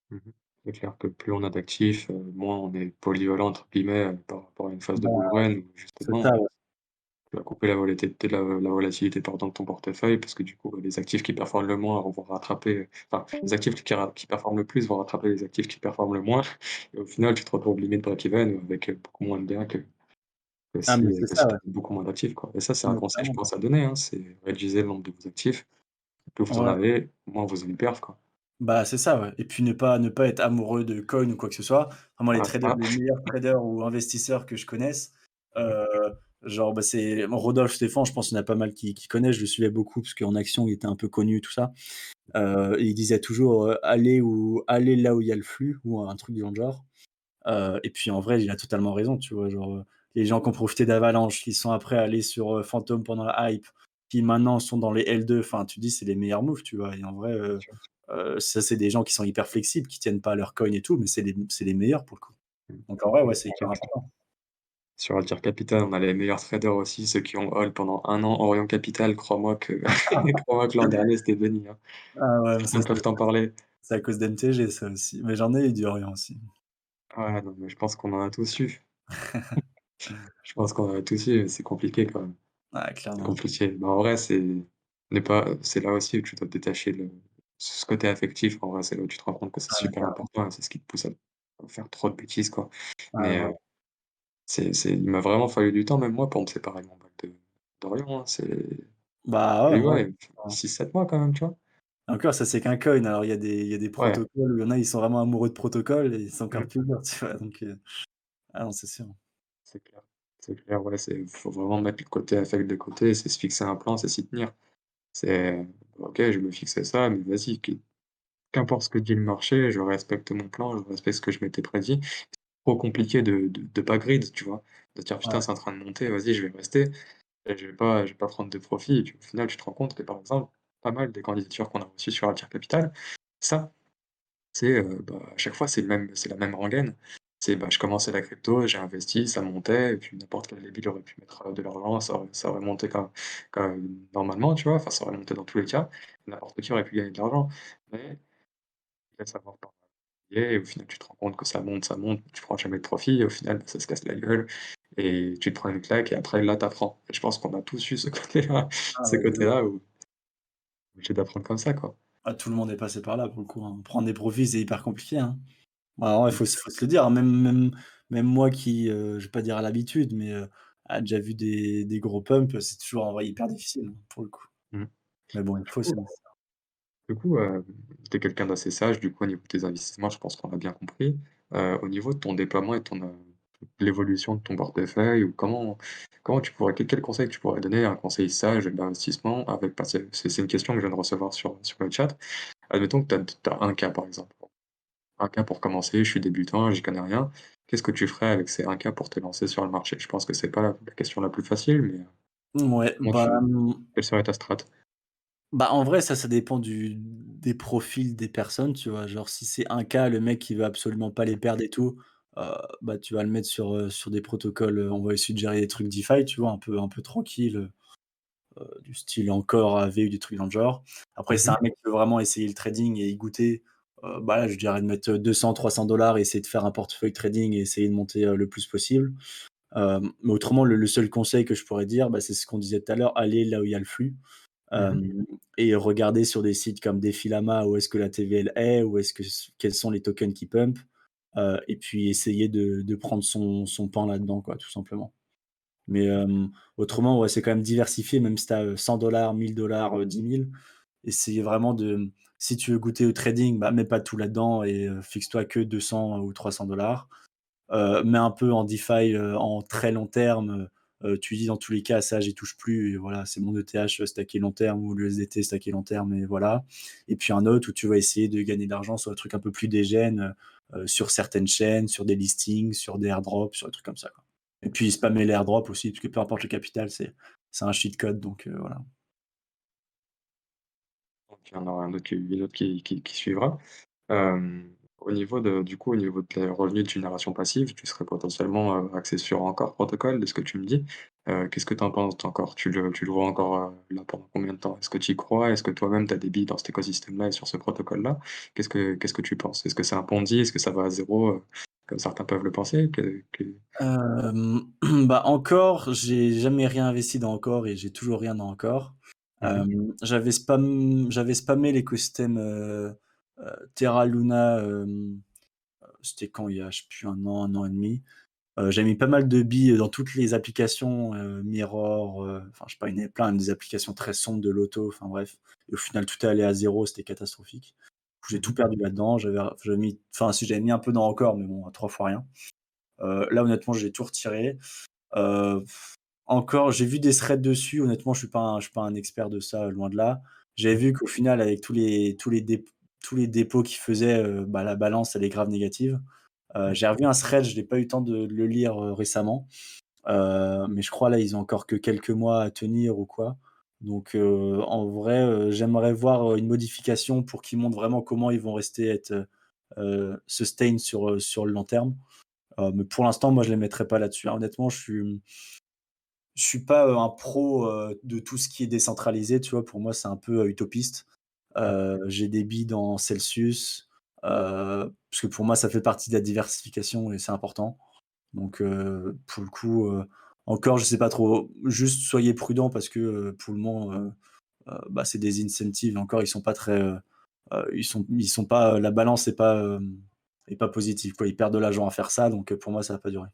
mmh mh. C'est clair que plus on a d'actifs, heu, moins on est «polyvalent» entre guillemets, par rapport à une phase de Bah, bull ça, ouais. Tu vas couper la volatilité la la volatilité pardon de ton portefeuille parce que du coup, les actifs qui performent le moins vont rattraper enfin, les actifs qui qui performent le plus vont rattraper les actifs qui performent le moins et au final, tu te retrouves limite break-even avec beaucoup moins de gains que que Ah si, que ça, ouais. avais beaucoup moins d'actifs, quoi et ça, c'est un conseil, je pense, à donner, hein, c'est réduisez le nombre de vos actifs. Plus vous en avez, moins vous une perf, quoi. Bah, c'est ça, ouais et puis ne pas ne pas être amoureux de coins ou quoi que ce soit. Moi les traders les meilleurs traders ou investisseurs que je connaisse, heu, genre, bah, c'est Rodolphe Stéphan, je pense qu'il y en a pas mal qui qui connaissent, je le suivais beaucoup parce qu'en action, il était un peu connu tout ça, et il disait toujours, heu: «Allez où allez là où il y a le flux» ou un truc le genre, heu et puis en vrai, il a totalement raison, tu vois? Genre, heu, les gens qui ont profité d'Avalanche, qui sont après allés sur, heu, Fantom pendant la hype, qui maintenant sont dans les L2, enfin tu dis: «C'est les meilleurs moves», tu vois? Et en vrai, ça c'est des gens qui sont hyper flexibles, qui tiennent pas à leurs coins et tout, mais c'est les c'est les meilleurs pour le coup. Donc en vrai, ouais, c'est hyper important. Sur Altier Capital, on a les meilleurs traders aussi, ceux qui ont hold pendant 1 an Orion Capital, crois-moi que crois-moi que l'an dernier, c'était hein. Ah ouais, mais ça peuvent t'en parler. c'est à cause d'MTG ça aussi, mais j'en ai eu du Orion aussi. Ouais, non, mais je pense qu'on en a tous eu. Je pense qu'on en a tous eu, c'est compliqué quand même. Ouais, C'est clairement. compliqué. Mais en vrai, c'est pas là aussi où tu dois te détacher le ce côté affectif, en vrai, c'est là où tu te rends compte que c'est Ah ouais, super important et c'est ce qui te pousse à faire trop de bêtises, quoi. Ah Mais ouais. heu, c'est c'est il m'a vraiment fallu du temps, même moi, pour me séparer de mon bac de d'Orion, hein, c'est Bah ouais, et ouais, hein. 6-7 mois quand même, tu vois? Encore ça c'est qu'un coin, alors il y a des il y a des Ouais. protocoles où il y en a, ils sont vraiment amoureux de protocole et c'est encore Mmh. plus dur, tu vois? Donc heu, ah non, c'est sûr. C'est clair, c'est clair, ouais, c'est faut vraiment mettre le côté affect de côté, c'est se fixer un plan, c'est s'y tenir. C'est OK, je me fixer ça, mais vas-y, qu qu'importe ce que dit le marché, je respecte mon plan, je respecte ce que je m'étais prédit. Trop compliqué de de de pas grid, tu vois? De dire: «Putain, Ouais. c'est en train de monter, vas-y, je vais rester et je vais pas je vais pas prendre de profit» et puis au final, tu te rends compte que, par exemple, pas mal des candidatures qu'on a reçues sur Altier Capital, ça, c'est, heu, bah, à chaque fois, c'est le même c'est la même rengaine. C'est, bah, je commençais la crypto, j'ai investi, ça montait et puis n'importe quel débile aurait pu mettre, heu, de l'argent, ça aurait ça aurait monté comme comme normalement, tu vois? Enfin, ça aurait monté dans tous les cas. N'importe qui aurait pu gagner de l'argent, mais laisse avoir par et au final, tu te rends compte que ça monte, ça monte, tu prends jamais de profit et au final, bah, ça se casse la gueule et tu te prends une claque et après là, tu apprends et je pense qu'on a tous eu ce côté-là Ah ce ouais, côté-là où obligé d'apprendre comme ça, quoi. Ah tout le monde est passé par là pour le coup, hein. Prendre des profits, c'est hyper compliqué, hein. Bah ouais, Mmh. faut se faut se le dire, hein, même même même moi qui, heu, je vais pas dire à l'habitude, mais heu, a déjà vu des des gros pumps, c'est toujours en vrai hyper difficile, pour le coup. Mmh. Mais bon, il faut. Du coup, hem, tu es quelqu'un d'assez sage, du coup, au niveau de tes investissements, je pense qu'on a bien compris. Heu, au niveau de ton déploiement et ton, heu, l'évolution de ton portefeuille ou comment comment tu pourrais quel quel conseil tu pourrais donner, un conseil sage d'investissement avec parce que c'est c'est une question que je viens de recevoir sur sur le chat. Admettons que tu as tu as 1 K par exemple. 1 K pour commencer, je suis débutant, j'y connais rien. Qu'est-ce que tu ferais avec ces 1 K pour te lancer sur le marché? Je pense que c'est pas la la question la plus facile, mais Mouais, comment bah, tu mmh quelle serait ta strat? Bah, en vrai, ça, ça dépend du des profils des personnes, tu vois? Genre, si c'est un cas, le mec, il veut absolument pas les perdre et tout, heu, bah, tu vas le mettre sur, heu, sur des protocoles, heu, on va essayer de gérer des trucs DeFi, tu vois? Un peu un peu tranquille, heu heu, du style Encore, Aave ou des trucs dans le genre. Après, Mmh si c'est un mh. mec qui veut vraiment essayer le trading et y goûter, heu, bah, là, je dirais de mettre, heu, 200-300 $ et essayer de faire un portefeuille trading et essayer de monter, heu, le plus possible. Hem, mais autrement, le le seul conseil que je pourrais dire, bah, c'est ce qu'on disait tout à l'heure, aller là où il y a le flux. Mmh et regarder sur des sites comme Defilama où est-ce que la TVL est, où est-ce que quels sont les tokens qui pump, heu et puis essayer de de prendre son son pain là-dedans, quoi, tout simplement. Mais autrement, ouais, c'est quand même diversifié, même si tu as, heu, 100 $, 1000 heu, 10 000, essayer vraiment de, si tu veux goûter au trading, bah, mets pas tout là-dedans et fixe-toi que 200 ou 300 $. Heu, mets un peu en DeFi, en très long terme, heu, tu dis: «Dans tous les cas, ça, j'y touche plus et voilà, c'est mon ETH stacké long terme ou l'USDT stacké long terme et voilà» et puis un autre où tu vas essayer de gagner de l'argent sur des trucs un peu plus dégènes, heu heu, sur certaines chaînes, sur des listings, sur des airdrops, sur des trucs comme ça, et puis spammer les airdrops aussi, parce que peu importe le capital, c'est un cheat code donc voilà. Il y en aura un autre qui suivra. Au niveau de du coup, au niveau de tes revenus de génération passive, tu serais potentiellement, heu, axé sur Encore Protocol, de ce que tu me dis. Heu, qu'est-ce que tu en penses d'Encore? Tu le tu le vois encore, heu, là, pendant combien de temps? Est-ce que tu y crois? Est-ce que toi-même, tu as des billes dans cet écosystème-là et sur ce protocole-là? Qu'est-ce que qu'est-ce que tu penses? Est-ce que c'est un ponzi? Est-ce que ça va à 0, heu? comme certains peuvent le penser? Que que bah, Encore, j'ai jamais rien investi dans Encore et j'ai toujours rien dans Encore. mmh j'avais spam j'avais spammé l'écosystème, Terra Luna, hem, c'était quand? Il y a, plus, 1 an, 1 an et demi. J'ai mis pas mal de billes dans toutes les applications, Mirror, enfin, je sais pas, il y en avait plein, des applications très sombres de loto, enfin bref et au final, tout est allé à zéro, c'était catastrophique. J'ai tout perdu là-dedans, j'avais mis enfin un peu dans Encore, mais bon, 3 fois rien. Là, honnêtement, j'ai tout retiré. Encore, j'ai vu des threads dessus. Honnêtement, je suis pas un je suis pas un expert de ça, loin de là. J'avais vu qu'au final, avec tous les tous tous les dépôts qu'ils faisaient, heu, bah, la balance, elle est grave négative. Heu, Mmh. j'ai revu un thread, je n'ai pas eu le temps de le lire, heu, récemment, mais je crois là, ils ont encore que quelques mois à tenir ou quoi. Donc, en vrai, j'aimerais voir, une modification pour qu'ils montrent vraiment comment ils vont rester être, sustain sur, sur le long terme. Mais pour l'instant, moi, je les mettrais pas là-dessus, hein. Honnêtement, je suis je suis pas, un pro, de tout ce qui est décentralisé, tu vois? Pour moi, c'est un peu, utopiste. J'ai des billes dans Celsius, parce que pour moi, ça fait partie de la diversification et c'est important. Donc, pour le coup, encore, je sais pas trop. Juste soyez prudents parce que, pour le moment, bah, c'est des incentives. Encore, ils sont pas très, ils sont ils sont pas, la balance est pas, est pas positive, quoi. Ils perdent de l'argent à faire ça, donc, pour moi, ça va pas durer.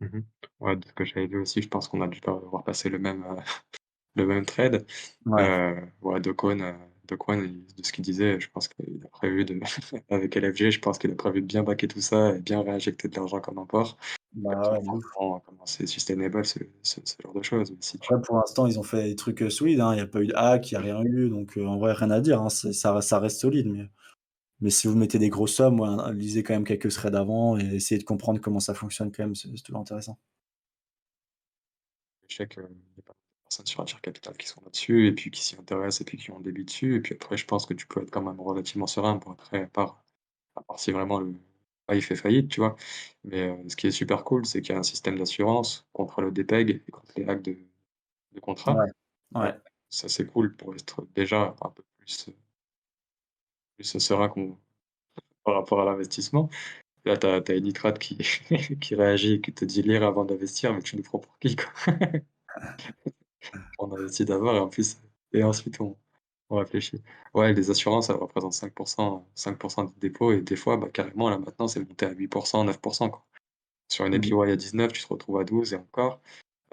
Mmh mh. Ouais, de ce que j'avais vu aussi, je pense qu'on a dû voir passer le même, le même thread. Ouais. Ouais, Do Kwon, Kwon, il de ce qu'il disait, je pense qu'il a prévu de avec LFG, je pense qu'il a prévu de bien backer tout ça et bien réinjecter de l'argent comme Bah, de voir ouf. comment c'est sustainable ce ce ce genre de choses. Si tu Après, pour l'instant, ils ont fait des trucs, heu, solides, hein. Il y a pas eu de hack, il y a rien eu, donc heu, en vrai, rien à dire, hein. Ça ça reste solide, mais mais si vous mettez des grosses sommes, ouais, lisez quand même quelques threads avant et essayez de comprendre comment ça fonctionne quand même, c'est toujours intéressant. je sais qu'il y a pas personnes sur Venture Capital qui sont là-dessus et puis qui s'y intéressent et puis qui ont des billes dessus et puis après je pense que tu peux être quand même relativement serein pour après à part à part si vraiment le ah, il fait faillite, tu vois? Mais, heu, ce qui est super cool, c'est qu'il y a un système d'assurance contre le dépeg et contre les hacks de de. Ouais, Heu, ouais. ça c'est cool pour être déjà un peu plus, plus serein qu'on par rapport à l'investissement. Là, tu as as Initrade qui qui réagit et qui te dit: «Lire avant d'investir», mais tu nous prends pour qui, quoi? On investit d'abord et en plus et ensuite on on réfléchit. Ouais, les assurances, elles représentent 5 5% du dépôt et des fois, bah, carrément là maintenant c'est monté à 8% 9 quoi. Sur une APY à 19, tu te retrouves à 12 et encore,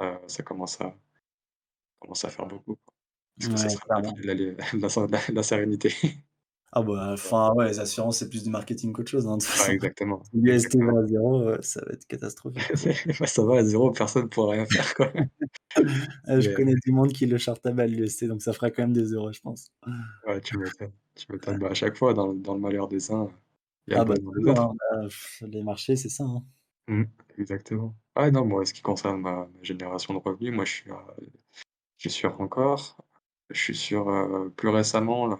heu, ça commence à commence à faire beaucoup, quoi. Est-ce que ça la la la de la sérénité? Ah bah, enfin, ouais, les assurances, c'est plus du marketing qu'autre chose, hein, de toute Ouais, façon. exactement, Si l'UST exactement. va à 0, heu, ça va être catastrophique. Ouais, ça va à 0, personne pourra rien faire, quoi. Heu, je Mais, connais du monde qui le chartable à l'UST, donc ça fera quand même des euros, je pense. ouais, tu m'étonnes, tu m'étonnes. Bah, à chaque fois dans le dans le malheur des uns, il y a le Ah bah, bonheur des toujours, autres. hein, bah, les marchés, c'est ça, hein. Mmh, exactement. Ah non, moi, ce qui concerne ma ma génération de revenus, moi, je suis à je suis sur Encore, je suis sur, heu, plus récemment là,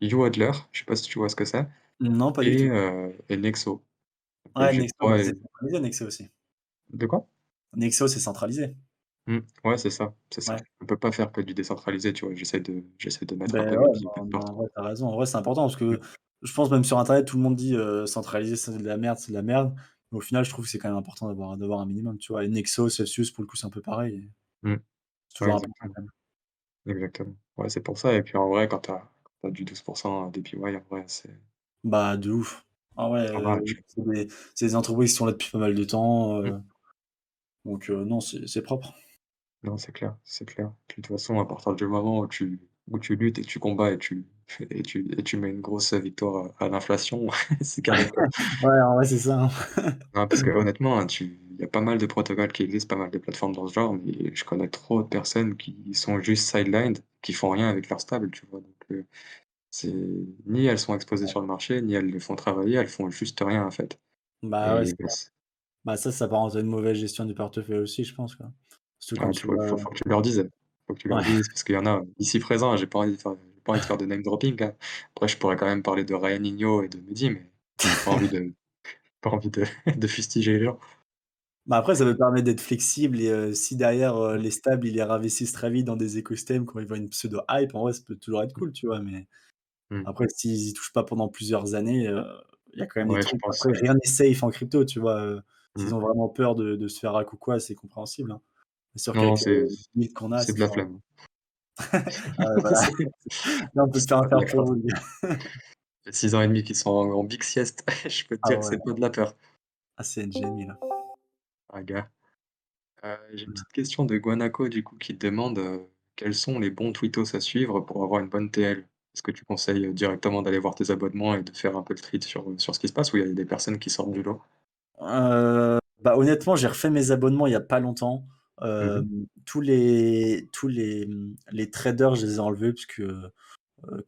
YouAdler, je sais pas si tu vois ce que c'est? Non, pas du Et tout. heu et Nexo. Donc Ouais, j'ai Nexo, 3 c'est centralisé Nexo aussi. de quoi? Nexo, c'est centralisé. Mmh, ouais, c'est ça, c'est ça. Ouais. On peut pas faire que du décentralisé, tu vois? J'essaie de j'essaie de mettre un Beh, peu mes ouais, billes un non, en vrai, tu as raison. En vrai, c'est important parce Mmh, que je pense même sur internet, tout le monde dit, heu, centralisé, c'est de la merde, c'est de la merde. Mais au final, je trouve que c'est quand même important d'avoir d'avoir un minimum, tu vois? Et Nexo, Celsius, pour le coup, c'est un peu pareil mmh. c'est Ouais, toujours important exactement, quand même. exactement. Ouais, c'est pour ça et puis en vrai, quand tu as du 12% d'APY, en vrai, c'est Bah, de ouf. Ah ouais, tu c'est des c'est des entreprises qui sont là depuis pas mal de temps, mmh. heu, donc heu, non, c'est c'est propre. Non, c'est clair, c'est clair. Puis de toute façon, à partir du moment où tu où tu luttes et tu combats et tu et tu et tu mets une grosse victoire à l'inflation, c'est carré, quoi. Ouais, en vrai, c'est ça, hein. Non, parce que honnêtement, hein, tu il y a pas mal de protocoles qui existent, pas mal de plateformes dans ce genre, mais je connais trop de personnes qui sont juste sidelined, qui font rien avec leur stable, tu vois? Donc c'est ni elles sont exposées sur le marché, ni elles les font travailler, elles font juste rien, en fait Bah, ouais, bah, bah, ça, ça s'apparente à une mauvaise gestion du portefeuille aussi, je pense, quoi. Surtout quand ouais, tu tu vois, il vois faut faut que tu leur dises, faut que tu leur ouais. dises parce qu'il y en a ici présents, j'ai pas envie de faire pas envie de faire de name dropping, hein. Après je pourrais quand même parler de Ryan Igno et de Mehdi, mais j'ai pas envie de pas envie de de fustiger les gens. Bah, après, ça peut permettre d'être flexible et heu, si derrière, heu, Mmh, les stables, ils les réinvestissent très vite dans des écosystèmes quand ils voient une pseudo hype, en vrai, ça peut toujours être cool, tu vois? Mais mmh. après, s'ils y touchent pas pendant plusieurs années, heu, il y a quand même des Ouais, je trucs pense, après ouais. rien n'est safe en crypto, tu vois? Heu, s'ils Mmh. ont vraiment peur de de se faire hack ou quoi, c'est compréhensible, hein. C'est sûr Non, qu'avec, c'est limites qu'on a, c'est c'est de la flemme. Ah ouais, voilà. C'est Là, on peut c'est rien pas de faire la pour crainte. vous, les gars. Ça fait 6 ans et demi qu'ils sont en en big sieste. Je peux te Ah dire que ouais. c'est pas de la peur. Ah, c'est NGMI, là. Ah gars. Heu, j'ai une Mmh. petite question de Guanaco du coup qui te demande, heu, quels sont les bons twittos à suivre pour avoir une bonne TL? Est-ce que tu conseilles, heu, directement d'aller voir tes abonnements et de faire un peu le street sur, heu, sur ce qui se passe ou il y a des personnes qui sortent du lot? Heu, bah, honnêtement, j'ai refait mes abonnements il y a pas longtemps. Mmh mh. Hem, tous les tous les, mmh, les traders, je les ai enlevés parce que, heu,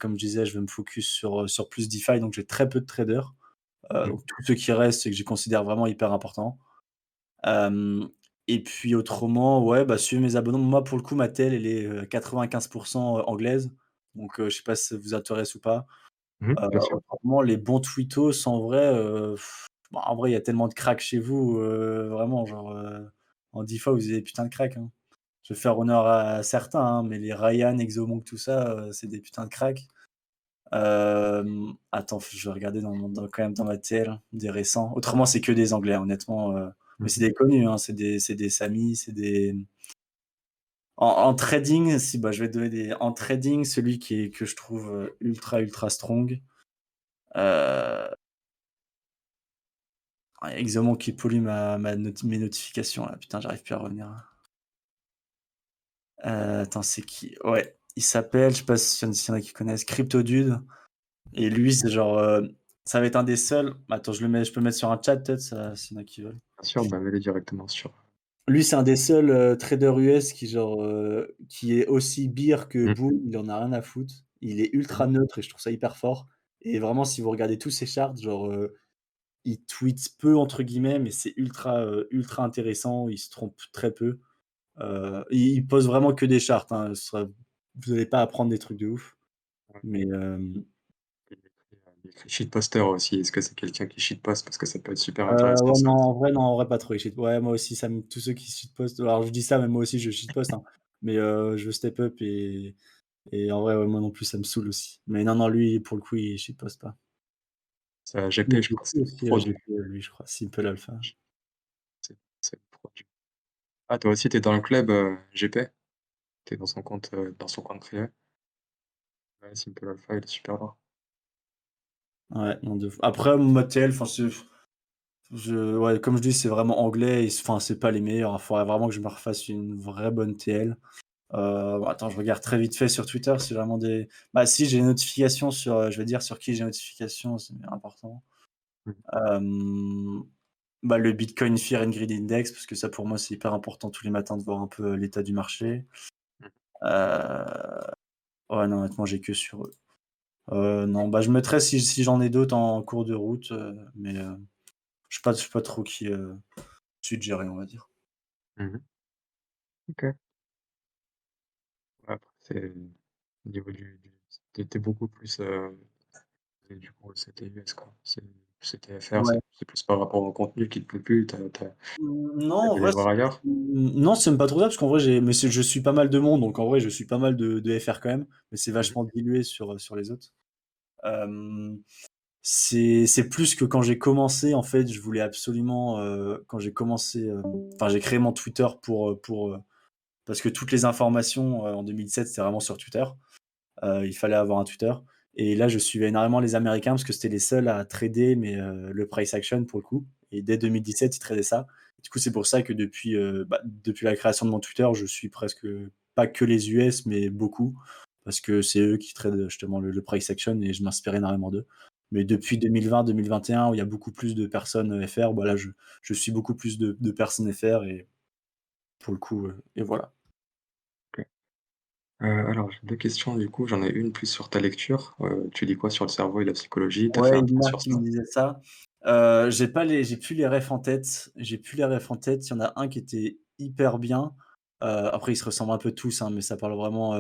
comme je disais, je veux me focus sur, heu, sur plus DeFi, donc j'ai très peu de traders. Heu, Mmh. donc tous ceux qui restent et que je considère vraiment hyper importants. Hem et puis autrement, ouais, bah, suivez mes abonnements. Moi, pour le coup, ma tel, elle est, heu, 95 anglaise, donc heu, je sais pas si ça vous intéresse ou pas. Mmh Heu, bien sûr. autrement, les bons twittos, en vrai, heu, bah, en vrai, il y a tellement de cracks chez vous, heu, vraiment, genre, heu, en DeFi, vous avez des putains de cracks, hein. Je vais faire honneur à certains, hein, mais les Ryan, Exomonk, tout ça, heu, c'est des putains de cracks. Hem, attends, je vais regarder dans mon dans quand même dans ma TL, des récents. Autrement, c'est que des anglais, honnêtement, heu, mais c'est des connus, hein, c'est des des Samy, c'est des en trading, si, bah, je vais donner des en trading, celui qui que je trouve, heu, ultra, ultra strong, Exomonk qui pollue ma ma mes notifications là, putain, j'arrive plus à revenir. Heu, attends, c'est qui? Ouais, il s'appelle, je sais pas s'il y en a qui connaissent, CryptoDude et lui, c'est genre, heu, ça va être un des seuls attends, je le mets je peux le mettre sur un chat peut-être, s'il y en a qui veulent? Bien sûr, bah, mets-les directement sur Lui, c'est un des seuls, heu, traders US qui genre, heu, qui est aussi bear que mmh. bull, il en a rien à foutre. Il est ultra mh. neutre et je trouve ça hyper fort et vraiment si vous regardez tous ses charts, genre, heu, il tweet «peu» entre guillemets, mais c'est ultra, ultra intéressant, il se trompe très peu. Il poste vraiment que des charts, hein, sera vous allez pas apprendre des trucs de ouf, mais hem, Il écrit, heu, il écrit shitposter aussi. Est-ce que c'est quelqu'un qui shitpost? Parce que ça peut être super heu, intéressant ouais, non, en vrai, non, en vrai, pas trop shit ouais, moi aussi, ça me tous ceux qui shitpostent alors je dis ça, mais moi aussi je shitposte, hein, mais heu, je veux step up et Et en vrai, ouais, moi non plus, ça me saoule aussi. Mais non, non, lui, pour le coup, il shitposte pas. C'est AGP, a je crois, GP c'est le aussi, heu, pro GP, du lui, je crois, Simple Alpha. c'est le ah toi aussi tu es dans le club, heu, GP? Tu es dans son compte, heu, dans son compte privé? Ouais, Simple Alpha, il est super lourd. Ouais, non, de. Après, Mattel, enfin, c'est je ouais, comme je dis, c'est vraiment anglais et enfin, c'est pas les meilleurs. Il faudrait vraiment que je me refasse une vraie bonne TL. Heu, attends, je regarde très vite fait sur Twitter si j'ai vraiment des bah, si, j'ai des notifications sur, heu, je vais dire sur qui j'ai notification, c'est important. Hem, bah, le Bitcoin Fear and Greed Index, parce que ça, pour moi, c'est hyper important tous les matins de voir un peu, l'état du marché. Heu Ouais, non, honnêtement, j'ai que sur eux. Heu, non, bah, je mettrai si si j'en ai d'autres en cours de route, heu, mais heu, je je sais pas trop qui, heu, suggérer, on va dire. Mmh mh. OK. Après c'est au niveau du du es beaucoup plus, et du coup, c'était US quoi. C'est CTFR, Ouais. c'est c'est plus par rapport au contenu qui te plaît plus, tu as tu as Mmh, non, en les vrai, voir c'est ailleurs? mmh, non, c'est même pas trop ça, parce qu'en vrai, j'ai mais c'est je suis pas mal de monde, donc en vrai, je suis pas mal de de FR quand même, mais c'est vachement dilué sur, sur les autres. C'est plus que quand j'ai commencé, en fait, je voulais absolument, quand j'ai commencé, enfin, j'ai créé mon Twitter pour, pour, parce que toutes les informations, en 2007, c'était vraiment sur Twitter. Il fallait avoir un Twitter et là, je suivais énormément les Américains parce que c'était les seuls à trader, mais le price action pour le coup et dès 2017, ils tradaient ça. Du coup, c'est pour ça que depuis, bah, depuis la création de mon Twitter, je suis presque pas que les US, mais beaucoup parce que c'est eux qui tradent justement le le price action et je m'inspire énormément d'eux. Mais depuis 2020-2021 où il y a beaucoup plus de personnes, heu, FR, bah, là, je je suis beaucoup plus de de personnes FR et pour le coup, heu et voilà. Heu, alors j'ai 2 questions du coup, j'en ai une plus sur ta lecture. Tu lis quoi sur le cerveau et la psychologie? As fait Ouais, un il sur qui me ça? disaient ça. J'ai pas les j'ai plus les refs en tête j'ai plus les refs en tête. Il y en a un qui était hyper bien. Après ils se ressemblent un peu tous, hein, mais ça parle vraiment,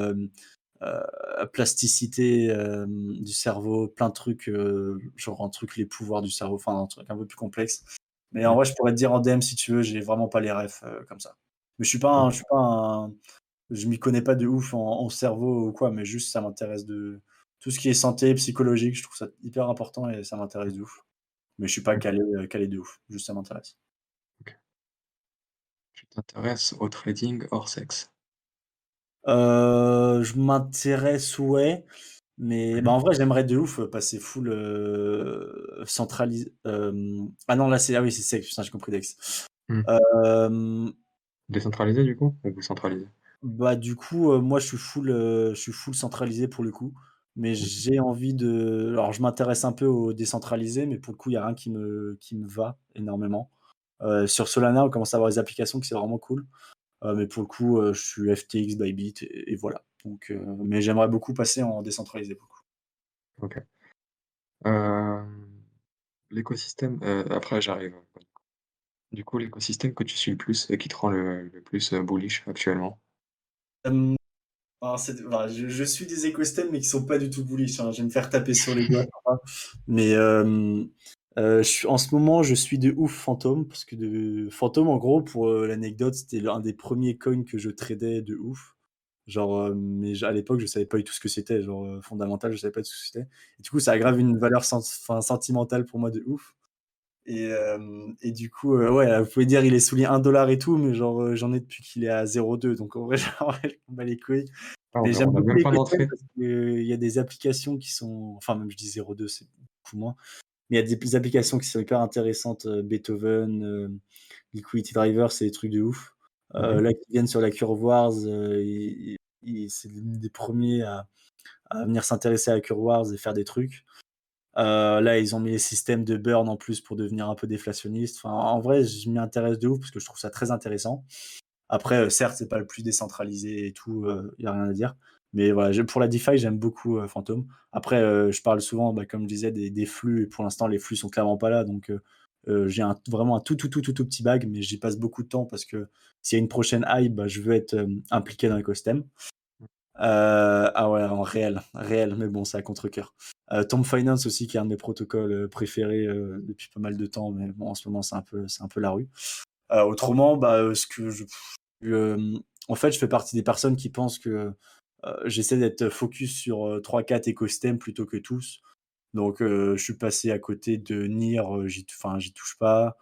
plasticité, hem, du cerveau, plein de trucs, heu, genre un truc les pouvoirs du cerveau, enfin un truc un peu plus complexe. Mais en vrai, je pourrais te dire en DM si tu veux, j'ai vraiment pas les refs, comme ça. Mais je suis pas un je suis pas un je m'y connais pas de ouf en en cerveau ou quoi, mais juste ça m'intéresse de tout ce qui est santé, psychologique, je trouve ça hyper important et ça m'intéresse de ouf. mais je suis pas calé, calé de ouf, juste ça m'intéresse. Tu t'intéresses au trading hors sexe? Heu, je m'intéresse, ouais, mais Mmh bah, en vrai, j'aimerais de ouf, heu, passer full, heu, centralis hem, ah non, là, c'est ah oui, c'est sexe, putain, j'ai compris Dex. Mmh. Décentralisé du coup? Ou centralisé? bah, du coup, moi, je suis full, je suis full centralisé pour le coup, mais Mmh. j'ai envie de alors je m'intéresse un peu au décentralisé, mais pour le coup, il y a rien qui me qui me va énormément. Sur Solana, on commence à avoir des applications qui c'est vraiment cool. Heu, mais pour le coup, heu, je suis FTX, Bybit et et voilà. Donc, heu, mais j'aimerais beaucoup passer en décentralisé pour le coup. OK. L'écosystème, après j'arrive, du coup, l'écosystème que tu suis le plus et qui te rend le le plus, bullish actuellement? Hem, alors c'est bah, je je suis des écosystèmes, mais qui sont pas du tout bullish, hein. Je vais me faire taper sur les doigts parfois. Mais, je suis en ce moment, je suis de ouf Fantom parce que de Fantom, en gros, pour, heu, l'anecdote, c'était l'un des premiers coins que je tradais de ouf. Genre, heu, mais à l'époque, je savais pas du tout ce que c'était, genre, fondamental, je savais pas du tout ce que c'était. Et du coup, ça a grave une valeur enfin, sentimentale pour moi de ouf. Et, et du coup, ouais, vous pouvez dire il est souligné un dollar et tout, mais genre, j'en ai depuis qu'il est à 0,2 donc en vrai, en vrai, je m'en bats les couilles. Ah Mais j'aime d'entrée? parce qu'il y a des applications qui sont enfin même je dis 0,2 c'est beaucoup moins, mais il y a des applications qui sont hyper intéressantes, heu, Beethoven, heu, Liquidity Driver, c'est des trucs de ouf. Mmh mh. là, qui viennent sur la Curve Wars, et c'est des premiers à à venir s'intéresser à la Curve Wars et faire des trucs. Là, ils ont mis les systèmes de burn en plus pour devenir un peu déflationniste. Enfin, en vrai, je m'y intéresse de ouf parce que je trouve ça très intéressant. Après, certes, c'est pas le plus décentralisé et tout, il y a rien à dire. Mais voilà, pour la DeFi, j'aime beaucoup, heu, Fantom. Après, heu, je parle souvent, bah, comme je disais, des flux et pour l'instant, les flux sont clairement pas là. Donc, heu, j'ai vraiment un tout, tout, tout, tout, tout petit bag, mais j'y passe beaucoup de temps parce que s'il y a une prochaine hype, bah, je veux être, impliqué dans l'écosystème. Heu, ah ouais, en réel, réel, mais bon, c'est à contre-cœur. Heu, Tomb Finance aussi, qui est un de mes protocoles, préférés, depuis pas mal de temps, mais bon, en ce moment, c'est un peu c'est un peu la rue. Autrement, bah, ce que en fait, je fais partie des personnes qui pensent que, j'essaie d'être focus sur, heu, 3-4 écosystèmes plutôt que tous. Donc, heu, je suis passé à côté de NIR, enfin, j'y touche pas.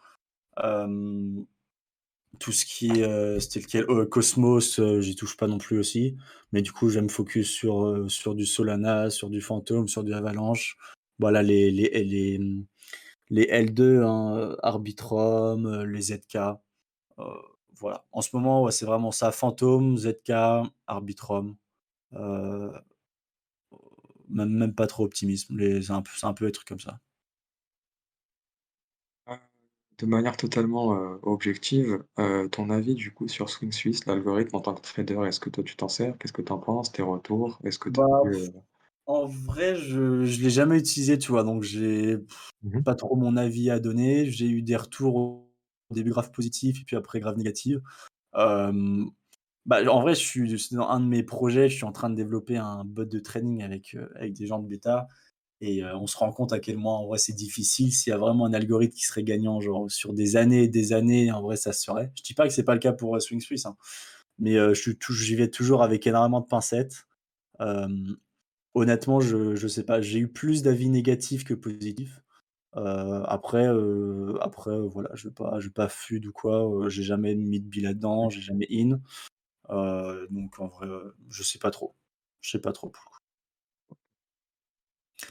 Tout ce qui est, c'était lequel? Cosmos, j'y touche pas non plus aussi. Mais du coup, je me focus sur, sur du Solana, sur du Fantom, sur du Avalanche. Voilà les les les, les L2, hein, Arbitrum, les ZK. Voilà. En ce moment, c'est vraiment ça, Fantom, ZK, Arbitrum, heu, même même pas trop Optimism, les c'est un peu c'est un peu les trucs comme ça. Heu, de manière totalement, heu, objective, ton avis du coup sur Swing Swiss, l'algorithme en tant que trader, est-ce que toi tu t'en sers? Qu'est-ce que tu en penses? Tes retours? Est-ce que tu Bah, as vu, heu en vrai, je je l'ai jamais utilisé, tu vois? Donc j'ai mmh mh. pas trop mon avis à donner. J'ai eu des retours au début grave positifs et puis après grave négatifs. Bah, en vrai, je suis dans un de mes projets, je suis en train de développer un bot de trading avec, heu, avec des gens de bêta et heu, on se rend compte à quel point, en vrai, c'est difficile. S'il y a vraiment un algorithme qui serait gagnant, genre sur des années et des années, en vrai, ça se ferait. Je dis pas que c'est pas le cas pour, heu, Swing Swiss, hein, mais j'y vais toujours avec énormément de pincettes. Honnêtement, je je sais pas, j'ai eu plus d'avis négatifs que positifs. Après, après, voilà, je vais pas je vais pas FUD ou quoi, j'ai jamais mis de billes là-dedans, j'ai jamais in. Heu, donc en vrai, heu, je sais pas trop. Je sais pas trop pour le coup.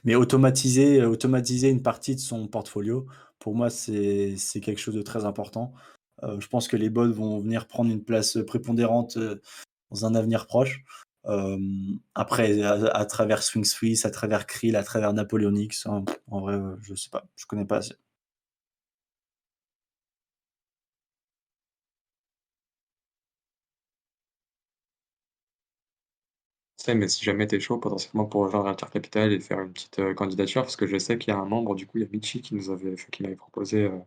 Mais automatiser, heu, automatiser une partie de son portfolio, pour moi, c'est quelque chose de très important. Je pense que les bots vont venir prendre une place, prépondérante, dans un avenir proche. Après à travers Swing Swiss, à travers Krill, à travers Napoleonix, en en vrai, je sais pas, je connais pas assez. Mais si jamais tu es chaud potentiellement pour rejoindre Alter Capital et faire une petite, heu, candidature, parce que je sais qu'il y a un membre, du coup, il y a Michi qui nous avait qui m'avait proposé, heu,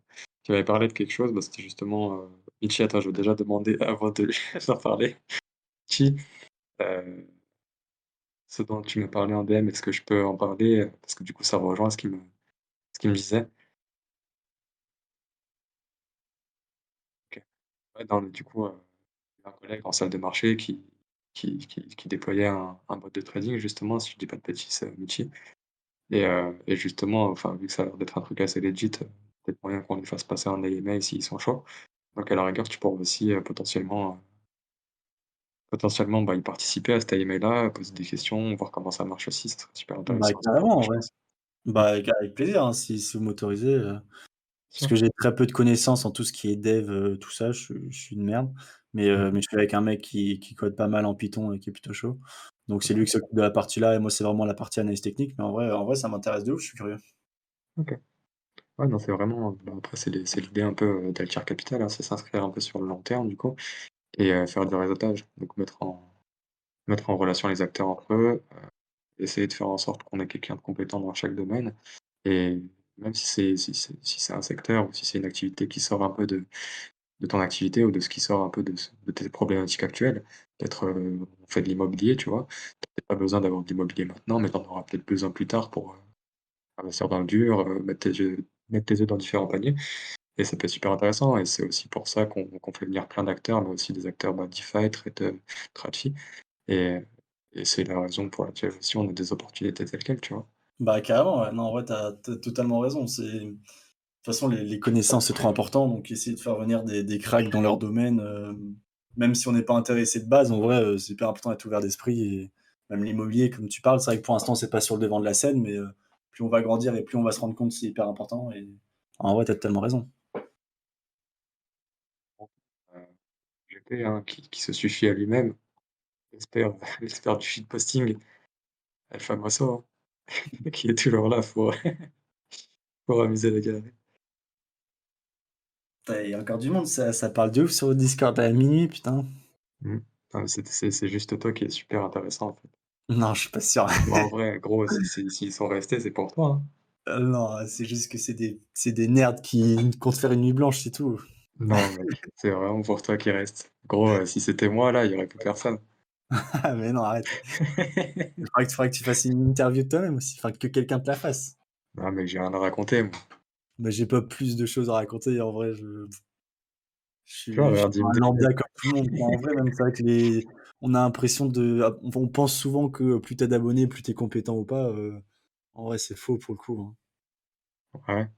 qui m'avait parlé de quelque chose, bah, c'était justement, heu Michi, attends, je vais déjà demander avant de en parler. Michi, ce dont tu m'as parlé en DM, est-ce que je peux en parler, parce que du coup ça rejoint ce qu'il me ce me disait. OK. Ouais, dans le du coup, un collègue en salle de marché qui qui qui qui déployait un un bot de trading justement, si je dis pas de bêtises, heu, Michi et heu et justement, enfin, vu que ça a l'air d'être un truc assez legit, heu, peut-être moyen qu'on les fasse passer en AMA s'ils sont chauds. Donc à la rigueur, tu pourrais aussi, heu, potentiellement, heu potentiellement, bah, y participer à cet AMA-là, poser des questions, voir comment ça marche aussi, ça serait super Bah, intéressant, carrément, en je pense. Mmh. Bah, avec avec plaisir, hein, si si vous m'autorisez, heu, parce que j'ai très peu de connaissances en tout ce qui est dev, heu, tout ça, je suis je suis une merde, mais Mmh heu, mh. mais je suis avec un mec qui qui code pas mal en Python et qui est plutôt chaud. Donc c'est lui OK. qui s'occupe de la partie là et moi, c'est vraiment la partie analyse technique, mais en vrai en vrai, ça m'intéresse de ouf, je suis curieux. OK. Ouais, non, c'est vraiment bah, après c'est les c'est l'idée un peu, heu, d'Altir Capital, hein, c'est s'inscrire un peu sur le long terme du coup et heu, faire du réseautage. Donc mettre en mettre en relation les acteurs entre eux, heu, essayer de faire en sorte qu'on ait quelqu'un de compétent dans chaque domaine et même si c'est si c'est un secteur ou si c'est une activité qui sort un peu de de ton activité ou de ce qui sort un peu de de tes problématiques actuelles, peut-être, heu, on fait de l'immobilier, tu vois? Tu as peut-être pas besoin d'avoir de l'immobilier maintenant, mais tu en auras peut-être besoin plus tard pour, heu, investir dans le dur, heu, mettre tes œufs mettre tes dans différents paniers et ça peut être super intéressant et c'est aussi pour ça qu'on fait venir plein d'acteurs, mais aussi des acteurs, bah, DeFi, trade, et et c'est la raison pour laquelle aussi on a des opportunités telles quelles, tu vois? Bah, carrément, ouais. Non, en vrai, tu as tu as totalement raison. C'est de toute façon, les connaissances, c'est trop important, donc essayer de faire venir des des cracks dans leur domaine, hem, même si on n'est pas intéressé de base, en vrai, heu, c'est hyper important d'être ouvert d'esprit et même l'immobilier, comme tu parles, c'est vrai que pour l'instant, c'est pas sur le devant de la scène, mais heu, plus on va grandir et plus on va se rendre compte, c'est hyper important et en vrai, tu as totalement raison. GP, hein, qui qui se suffit à lui-même, l'expert l'expert du shitposting, El Famoso, hein, qui est toujours là pour pour amuser galeries. Putain, il y a encore du monde, ça ça parle de ouf sur le Discord à minuit, putain. Mmh. C'est juste toi qui es super intéressant, en fait. Non, je suis pas sûr. En vrai, gros, si si s'ils sont restés, c'est pour toi, hein. Heu, non, c'est juste que c'est des des nerds qui comptent faire une nuit blanche, c'est tout. Non, c'est vraiment pour toi qu'ils restent. Gros, heu, si c'était moi, là, il y aurait plus personne. Mais non, arrête. Il faudrait que faudrait que tu fasses une interview de toi-même aussi, enfin que quelqu'un te la fasse. Non, mec, j'ai rien à raconter, moi. Mais j'ai pas plus de choses à raconter en vrai, je je suis je suis un lambda comme tout le monde. En vrai, même c'est vrai que les on a l'impression de ah, on pense souvent que plus tu as d'abonnés, plus tu es compétent ou pas, heu, en vrai, c'est faux pour le coup, hein. ouais.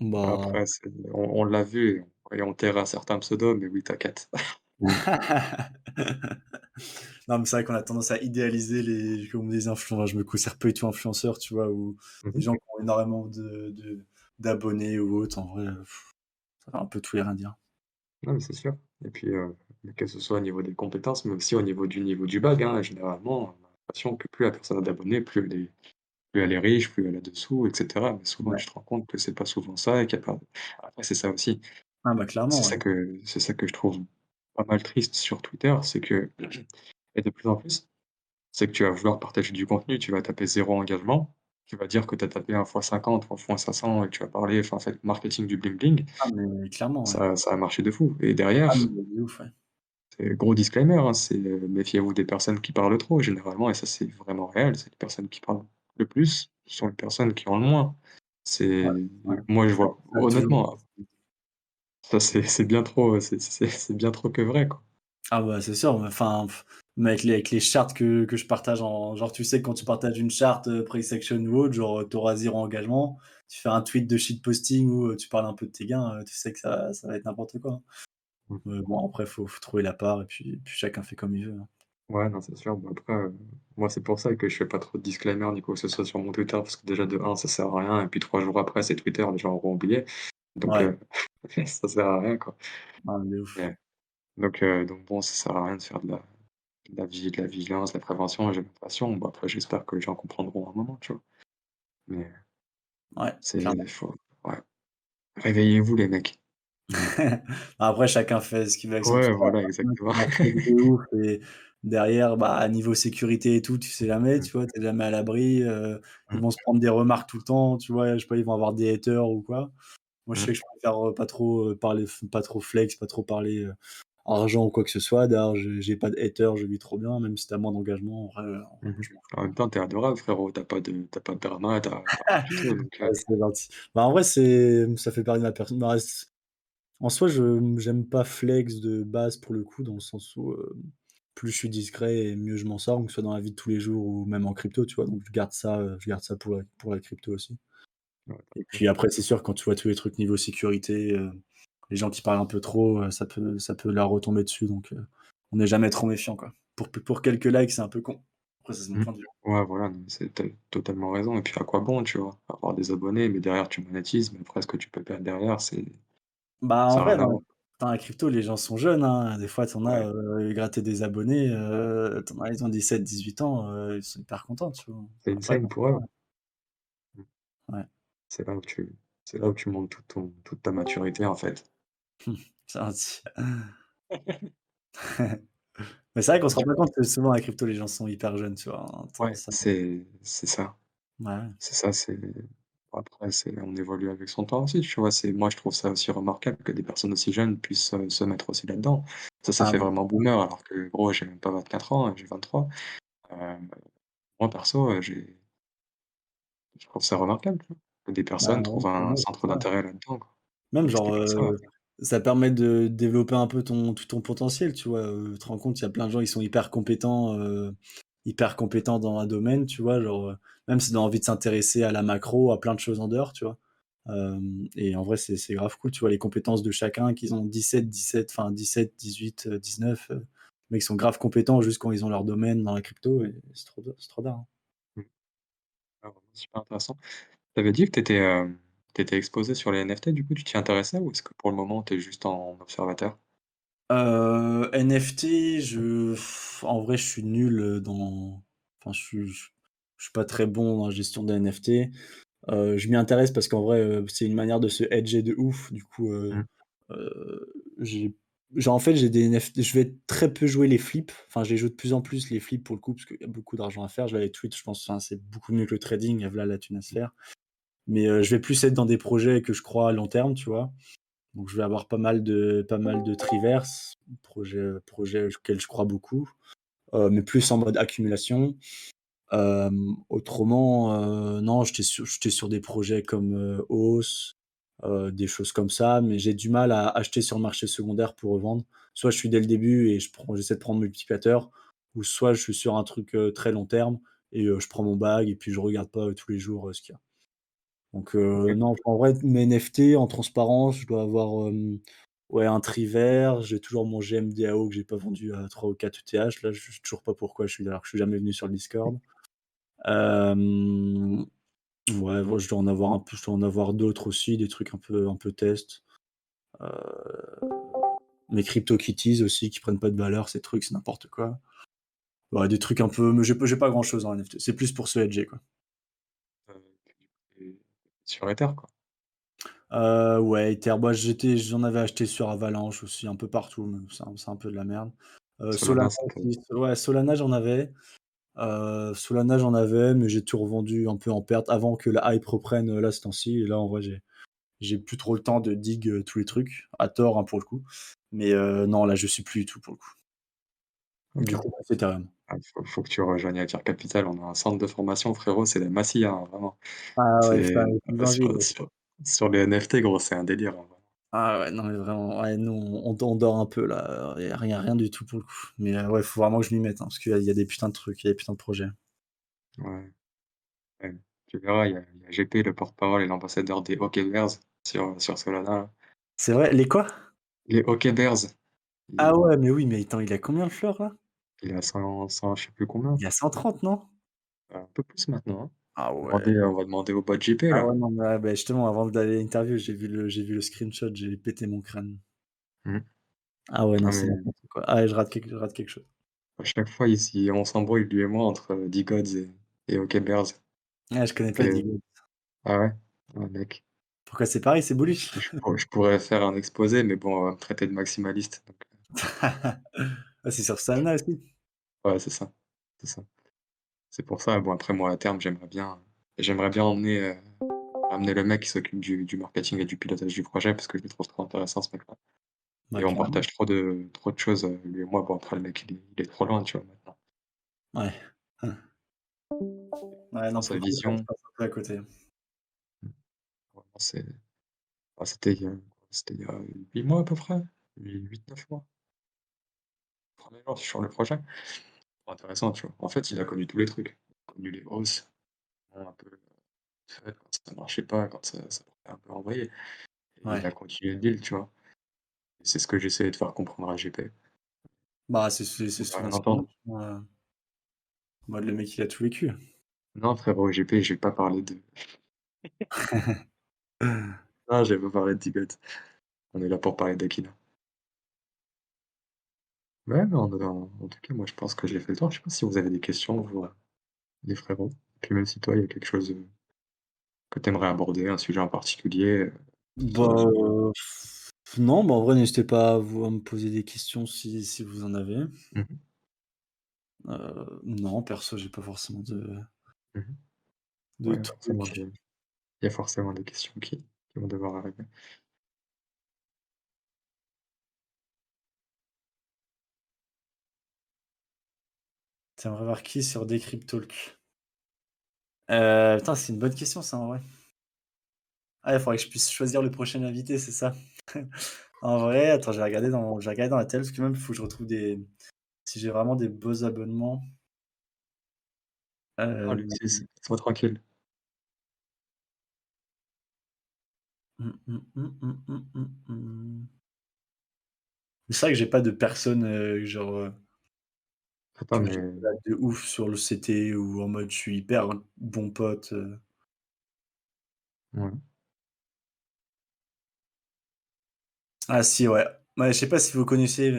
Bah Après, on on l'a vu et on taira certains pseudos, mais oui, t'inquiète. Non, mais c'est vrai qu'on a tendance à idéaliser les comme des influen je me considère pas du tout influenceur, tu vois? Ou Mmh des gens qui ont énormément de d'abonnés ou autres, en vrai, heu, ça veut un peu tout et rien dire. Non, mais c'est sûr et puis, heu, que ce soit au niveau des compétences, mais aussi au niveau du niveau du hein. Généralement, on a l'impression que plus la personne a d'abonnés, plus elle est plus elle est riche, plus elle a de sous et cetera. Mais souvent, Ouais. tu te rends compte que c'est pas souvent ça et qu'il y a pas après, c'est ça aussi. Ah bah, C'est clairement, ça ouais. que c'est ça que je trouve pas mal triste sur Twitter, c'est que et de plus en plus, c'est que tu vas vouloir partager du contenu, tu vas taper zéro engagement, tu vas dire que tu as tapé un fois 50 ou un fois 500 et que tu vas parler, enfin, le marketing du bling bling, Ah mais clairement, ouais. ça ça a marché de fou et Ah derrière, mais de ouf, ouais. c'est gros disclaimer, hein, c'est, méfiez-vous des personnes qui parlent trop généralement et ça, c'est vraiment réel, c'est les personnes qui parlent le plus sont les personnes qui ont le moins. C'est ouais. moi, je vois honnêtement, ça, c'est bien trop, c'est bien trop que vrai, quoi. ah bah, c'est sûr, mais enfin, mais avec les avec les charts que que je partage en genre, tu sais, quand tu partages une charte, heu, price action ou autre, genre, heu, tu auras 0 engagement. Tu fais un tweet de shitposting où, heu, tu parles un peu de tes gains, tu sais que ça ça va être n'importe quoi, hein. Mmh. Bon, après, faut faut trouver la part et puis puis chacun fait comme il veut, hein. Ouais, non, c'est sûr. Bon après, moi, c'est pour ça que je fais pas trop de disclaimer ni quoi que ce soit sur mon Twitter parce que déjà de 1 ça sert à rien et puis 3 jours après, c'est Twitter, les gens auront oublié. Donc Ouais, ça sert à rien, quoi. ah mais de ouf. Ouais. Donc heu, donc bon, ça sert à rien de faire de la de la vi de la vigilance, de la prévention, j'ai l'impression. Bon après, j'espère que les gens comprendront à un moment, tu vois? Mais Ouais, c'est faut ouais. Réveillez-vous les mecs. Après, chacun fait ce qu'il veut avec Ouais, voilà, a exactement. ouf et derrière, bah, niveau sécurité et tout, tu sais jamais, tu vois? Tu es jamais à l'abri, heu, ils vont se prendre des remarques tout le temps, tu vois? Je sais pas, ils vont avoir des haters ou quoi. Moi, je sais que mmh, je préfère, pas trop, parler pas trop flex, pas trop parler, argent ou quoi que ce soit. D'ailleurs, j'ai pas de haters, je vis trop bien, même si tu as moins d'engagement, en vrai, heu, en mmh même temps, tu es adorable frérot, tu as pas de as pas de drama, heu, c'est gentil. Bah, en vrai, c'est ça fait partie de ma personne bah, en soi, je j'aime pas flex de base pour le coup, dans le sens où, plus je suis discret et mieux je m'en sors, que ce soit dans la vie de tous les jours ou même en crypto, tu vois? Donc je garde ça, je garde ça pour la pour la crypto aussi. Ouais, Et puis après, c'est sûr, quand tu vois tous les trucs niveau sécurité, heu, les gens qui parlent un peu trop, heu, ça peut ça peut leur retomber dessus, donc heu, on n'est jamais trop méfiant, quoi. Pour pour quelques likes, c'est un peu con. Après ça, c'est mon Mmh. point de vue. Ouais, voilà, c'est totalement raison et puis à quoi bon, tu vois? Avoir des abonnés, mais derrière tu monétises, mais après ce que tu peux perdre derrière, c'est Bah, en vrai, dans la crypto, les gens sont jeunes, hein. Des fois, tu en as, gratter des abonnés, en as, ils ont 17-18 ans, heu, ils sont hyper contents, tu vois? c'est insane quand pour eux. Ouais, C'est là où tu c'est là où tu montres toute ton toute ta maturité, en fait. c'est gentil. Mais c'est vrai qu'on se rend pas compte que souvent la crypto, les gens sont hyper jeunes, tu vois? Ouais, à c'est c'est ça. ouais. C'est ça, c'est après c'est on évolue avec son temps aussi, tu vois? C'est moi je trouve ça aussi remarquable que des personnes aussi jeunes puissent, heu, se mettre aussi là-dedans. Ça, ça Ah fait vraiment boomer alors que gros, j'ai même pas 24 ans, j'ai 23. Heu, moi perso, heu, j'ai je trouve ça remarquable, tu vois? Que des bah, personnes trouvent un ouais, centre d'intérêt là-dedans. Même genre, expliquer ça, permet de développer un peu ton tout ton potentiel, tu vois? Tu te rends compte, il y a plein de gens, ils sont hyper compétents, hyper compétents dans un domaine, tu vois? Genre, même s'ils ont envie de s'intéresser à la macro, à plein de choses en dehors, tu vois? Et en vrai, c'est grave cool, tu vois? Les compétences de chacun, qu'ils ont 17-17, enfin 17-18, heu, 19, heu, les mecs sont grave compétents juste quand ils ont leur domaine dans la crypto et c'est trop trop bien, hein. mmh, ah super intéressant. Tu avais dit que tu étais, hem, tu étais exposé sur les NFT, du coup, tu t'y intéressais ou est-ce que pour le moment tu es juste en observateur? Heu, NFT, je en vrai, je suis nul, dans enfin, je suis je je suis pas très bon dans la gestion des NFT. Heu, je m'y intéresse parce qu'en vrai, heu, c'est une manière de se hedger de ouf. Du coup, Mmh, j'ai genre, en fait, j'ai des NFT je vais très peu jouer les flips. Enfin, je les joue de plus en plus les flips pour le coup, parce qu'il y a beaucoup d'argent à faire. Je vais aller Twitch, je pense, enfin, c'est beaucoup mieux que le trading, il y a voilà la thune à se faire. Mais, heu, je vais plus être dans des projets que je crois à long terme, tu vois? Donc je vais avoir pas mal de pas mal de Triverse, projet, projet auquel je crois beaucoup, heu, mais plus en mode accumulation. Hem, autrement, heu, non, j'étais sur sur des projets comme, heu, Hauss, heu, des choses comme ça, mais j'ai du mal à acheter sur le marché secondaire pour revendre. Soit je suis dès le début et j'essaie de prendre multiplicateur ou soit je suis sur un truc, très long terme et je prends mon bag et puis je regarde pas, tous les jours, ce qu'il y a. Donc OK. non, en vrai, mes NFT en transparence, je dois avoir, ouais, un Trivers, j'ai toujours mon GMDAO que j'ai pas vendu à 3 ou 4 ETH. Là, je sais toujours pas pourquoi je suis alors que je suis jamais venu sur le Discord. Hem, ouais, bon, je dois en avoir un peu je dois en avoir d'autres aussi, des trucs un peu un peu test. Heu, mes CryptoKitties aussi qui prennent pas de valeur, ces trucs, c'est n'importe quoi. Ouais, des trucs un peu mais j'ai pas grand chose en NFT. C'est plus pour se hedger, quoi. Sur Ether, quoi? Heu, ouais, Ether, bah, j'étais j'en avais acheté sur Avalanche aussi, un peu partout, mais c'est un c'est un peu de la merde. Heu, Solana aussi, ouais, Solana, j'en avais. Heu, Solana, j'en avais, mais j'ai tout revendu un peu en perte avant que la hype reprenne, heu, là, ce temps-ci et là, en vrai, j'ai j'ai plus trop le temps de dig, heu, tous les trucs, à tort, hein, pour le coup. Mais heu, non, là, je suis plus du tout pour le coup. Du OK. coup, c'est Ethereum. Ah, faut faut que tu rejoignes Ether Capital. On a un centre de formation, frérot, c'est la Masia, hein, vraiment. Ah ouais, C'est plus sur sur sur les NFT, gros, c'est un délire, hein, vraiment. Ah ouais, non, mais vraiment, ouais, nous, on on dort un peu là, il y a rien rien du tout pour le coup. Mais heu, ouais, faut vraiment que je m'y mette, hein, parce qu'il y a il y a des putains de trucs, il y a des putains de projets. Ouais, ouais. Tu verras, il y a il y a GP, le porte-parole et l'ambassadeur des OK Bears sur sur Solana, là. C'est vrai, les quoi? Les OK Bears, Ah ouais, mais oui, mais attends, il a combien le floor là? Il est à 100 100 je sais plus combien, Il a 130 non? un peu plus maintenant, hein. Ah Demander, ouais. heu, on va demander au bot JP, Ah là. ouais, non, mais ouais, bah, justement, avant d'aller à l'interview, j'ai vu le j'ai vu le screenshot, j'ai pété mon crâne. Mmh. Ah ouais, non, Ah c'est mais n'importe quoi. Ah je rate quelque je rate quelque chose. à chaque fois ici, on s'embrouille lui et moi entre, heu, D-Gods et et OK Bears Ah, je connais pas et Digo. ah ouais? Ah mec, Pourquoi c'est pareil, c'est bullish? je je pour je pourrais faire un exposé, mais bon, on va me traiter de maximaliste, donc Ah, c'est sur Solana aussi? Ouais, c'est ça, c'est ça. C'est pour ça, bon après moi à terme j'aimerais bien j'aimerais bien emmener, heu, amener le mec qui s'occupe du du marketing et du pilotage du projet parce que je le trouve trop intéressant ce mec-là Bah, et on partage trop de trop de choses, heu, lui et moi. Bon après le mec il est il est trop loin, tu vois, maintenant. Ouais. Ouais, Dans non, pour sa le coup, je passe vision, un peu à côté. mmh, vraiment c'est bah, c'était il y a c'était il y a 8 mois à peu près, huit neuf mois. 1er jour sur le projet. Intéressant, tu vois? En fait, il a connu tous les trucs. Il a connu les hausses, un peu, heu, quand ça marchait pas, quand ça ça partait un peu en vrille et il Ouais. a continué le deal, tu vois? Et c'est ce que j'essayais de faire comprendre à JP. Bah, c'est c'est c'est Il souvent rien entendre. le mec, il a tout vécu. Non frérot, JP, j'ai pas parlé de non, j'ai pas parlé de Tigot. On est là pour parler d'Akina. Ouais, mais en en en tout cas, moi, je pense que j'ai fait le tour. Je sais pas si vous avez des questions, vous, heu, les frérots? Puis même si toi, il y a quelque chose, heu, que tu aimerais aborder, un sujet en particulier, heu, Bah, non, bah, en vrai, n'hésitez pas à vous à me poser des questions si si vous en avez. Mmh mh. Heu, non, perso, j'ai pas forcément de Mmh mh. de Ouais, forcément trucs. des il y a forcément des questions qui qui vont devoir arriver. Tu aimerais voir qui sur Decryptalk? Heu, putain, c'est une bonne question ça, en vrai. Ah, il faudrait que je puisse choisir le prochain invité, c'est ça? En vrai, attends, je vais regarder dans dans la telle, parce que même, il faut que je retrouve des si j'ai vraiment des beaux abonnements. Oh Luxus, laisse-moi tranquille. Mmh mh, mmh. C'est vrai que j'ai pas de personne, heu, genre, que mais de ouf sur le CT ou en mode je suis hyper bon pote, Ouais. Ah si, ouais. Ouais, je sais pas si vous connaissez,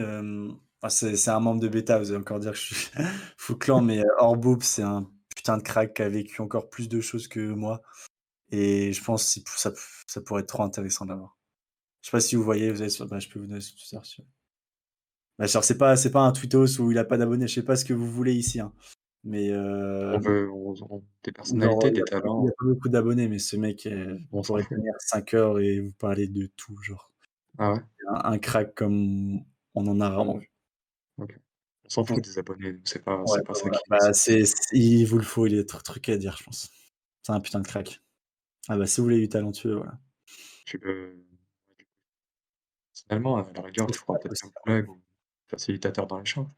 enfin, c'est c'est un membre de Beta, vous allez encore dire que je suis fou clan, mais, heu, Orboop, c'est un putain de crack qui a vécu encore plus de choses que moi et je pense si p ça ça pourrait être trop intéressant de l'avoir. Je sais pas si vous voyez, vous avez sur bah, je peux vous donner son Twitter si. Bah, genre c'est pas c'est pas un twittos où il a pas d'abonnés, je sais pas ce que vous voulez ici, hein, mais, On hem veut on on des genre, personnalités, des pas il y talents, a pas beaucoup d'abonnés, mais ce mec, heu, on pourrait tenir 5 heures et vous parler de tout, genre. Ah ouais? Un un crack comme on en a rarement vu. OK. On s'en fout des abonnés, c'est pas ouais, pas ça qui bah, c'est c il vous le faut, il y a trop de trucs à dire, je pense. C'est un putain de crack. Ah bah, si vous voulez du talentueux, voilà. Tu peux Personnellement, à la rigueur, tu feras peut-être un possible. plug ou facilitateur dans l'échange.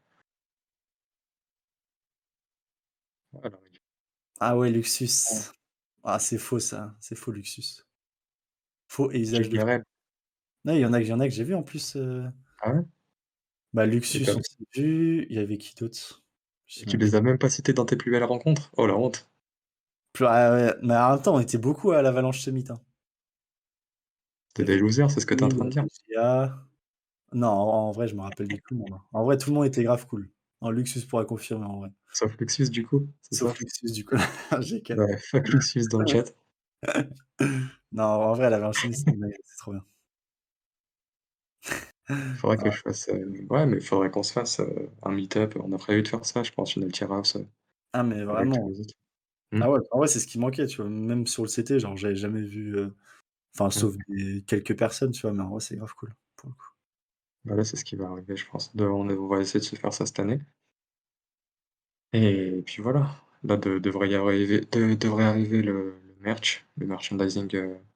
La rigueur. Ah ouais. Luxus. Ah, c'est faux ça, c'est faux Luxus. Faux et usage de. Non, il y en a il y en a que j'ai vu en plus, heu Ah ouais? bah, Et Luxus, on s'est vu, il y avait qui d'autre? Je et sais tu même les as même pas cités dans tes plus belles rencontres? Oh la honte! Plus ah ouais, mais en même temps, on était beaucoup à l'Avalanche Summit, hein. Tu Il es y des avait losers, c'est ce que tu es en il train de dire? GA. Non, en en vrai, je me rappelle de tout le monde, hein. En vrai, tout le monde était grave cool. Non, Luxus pourra confirmer en vrai. Sauf Luxus du coup, Sauf ça? Luxus du coup. Ouais, fuck Luxus dans le chat. Non, en vrai, l'Avalanche Summit, c'est trop bien. Il faudrait que Ouais. je fasse, heu, ouais, mais faudrait qu'on se fasse, heu, un meet-up. On a prévu de faire ça, je pense, une Altier House, heu, Ah mais vraiment. Ah ouais, en vrai, c'est ce qui manquait, tu vois? Même sur le CT, genre, j'avais jamais vu, enfin, Mmh. sauf des quelques personnes, tu vois? Mais en vrai, c'est grave cool, pour le coup. Bah, là, c'est ce qui va arriver, je pense. De on on va essayer de se faire ça cette année. Et puis voilà, là de devrait y arriver de devrait arriver le le merch, le merchandising,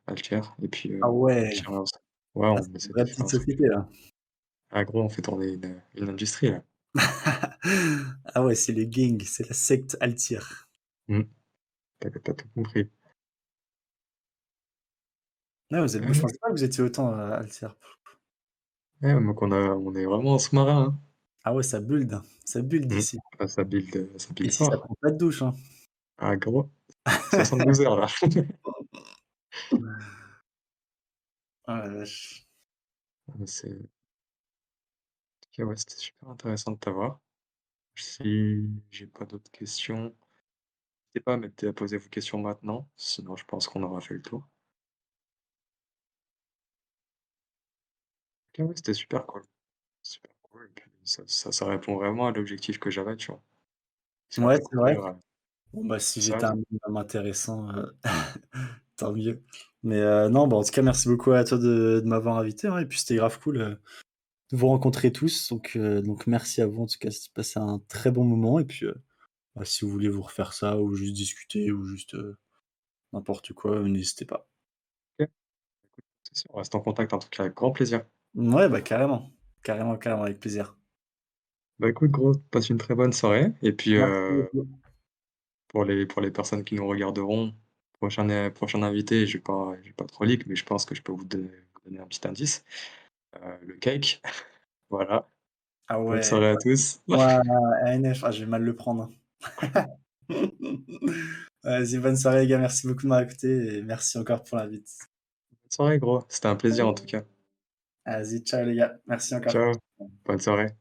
Altier et puis, Ah heu, ouais! Ouais, Ah, on c'est une essaie de faire petite un truc. société, là. Ah gros, on fait tourner une, une industrie là. Ah ouais, c'est le gang, c'est la secte Altier. Mmh. Tu as tu as tout compris. Ouais, vous êtes Ah je ouais. pensais pas que vous étiez autant, heu, Altier. Ouais, donc on a on est vraiment en sous-marin, hein. Ah ouais, ça build, ça build Mmh. ici. Ah ça build, heu, ça build Ici, ça fort. prend pas de douche, hein. Ah gros, 72 heures là. La vache. Ah c'est OK, ouais, c'était super intéressant de t'avoir. Si j'ai pas d'autres questions, n'hésitez pas à mettre à poser vos questions maintenant, sinon je pense qu'on aura fait le tour. OK, ouais, c'était super cool. Super cool et puis ça ça ça répond vraiment à l'objectif que j'avais, tu vois? De Ouais, c'est vrai. découvrir, heu, Bon, bah, si ça j'étais un minimum intéressant, heu, tant mieux. Mais, heu, non, bah, en tout cas, merci beaucoup à toi de de m'avoir invité, hein et puis c'était grave cool, heu, de vous rencontrer tous donc, heu, donc merci à vous en tout cas, c'était passé un très bon moment et puis, heu, bah, si vous voulez vous refaire ça ou juste discuter ou juste, heu, n'importe quoi, heu, n'hésitez pas. OK. Écoute, on reste en contact en tout cas avec grand plaisir. Mouais, bah, carrément. Carrément, carrément, avec plaisir. Bah, écoute gros, passe une très bonne soirée et puis, beaucoup. pour les pour les personnes qui nous regarderont, prochain é prochain invité, je vais pas pas trop leak, mais je pense que je peux vous donner vous donner un petit indice, heu, le cake, voilà. Ah Bonne ouais, soirée à tous. ouah, ANF, ah je vais mal le prendre. Vas-y, bonne soirée les gars, merci beaucoup de m'avoir écouté et merci encore pour l'invite. Bonne soirée gros, c'était un plaisir en tout cas. Vas-y, ciao les gars, merci encore. Ciao, bonne soirée.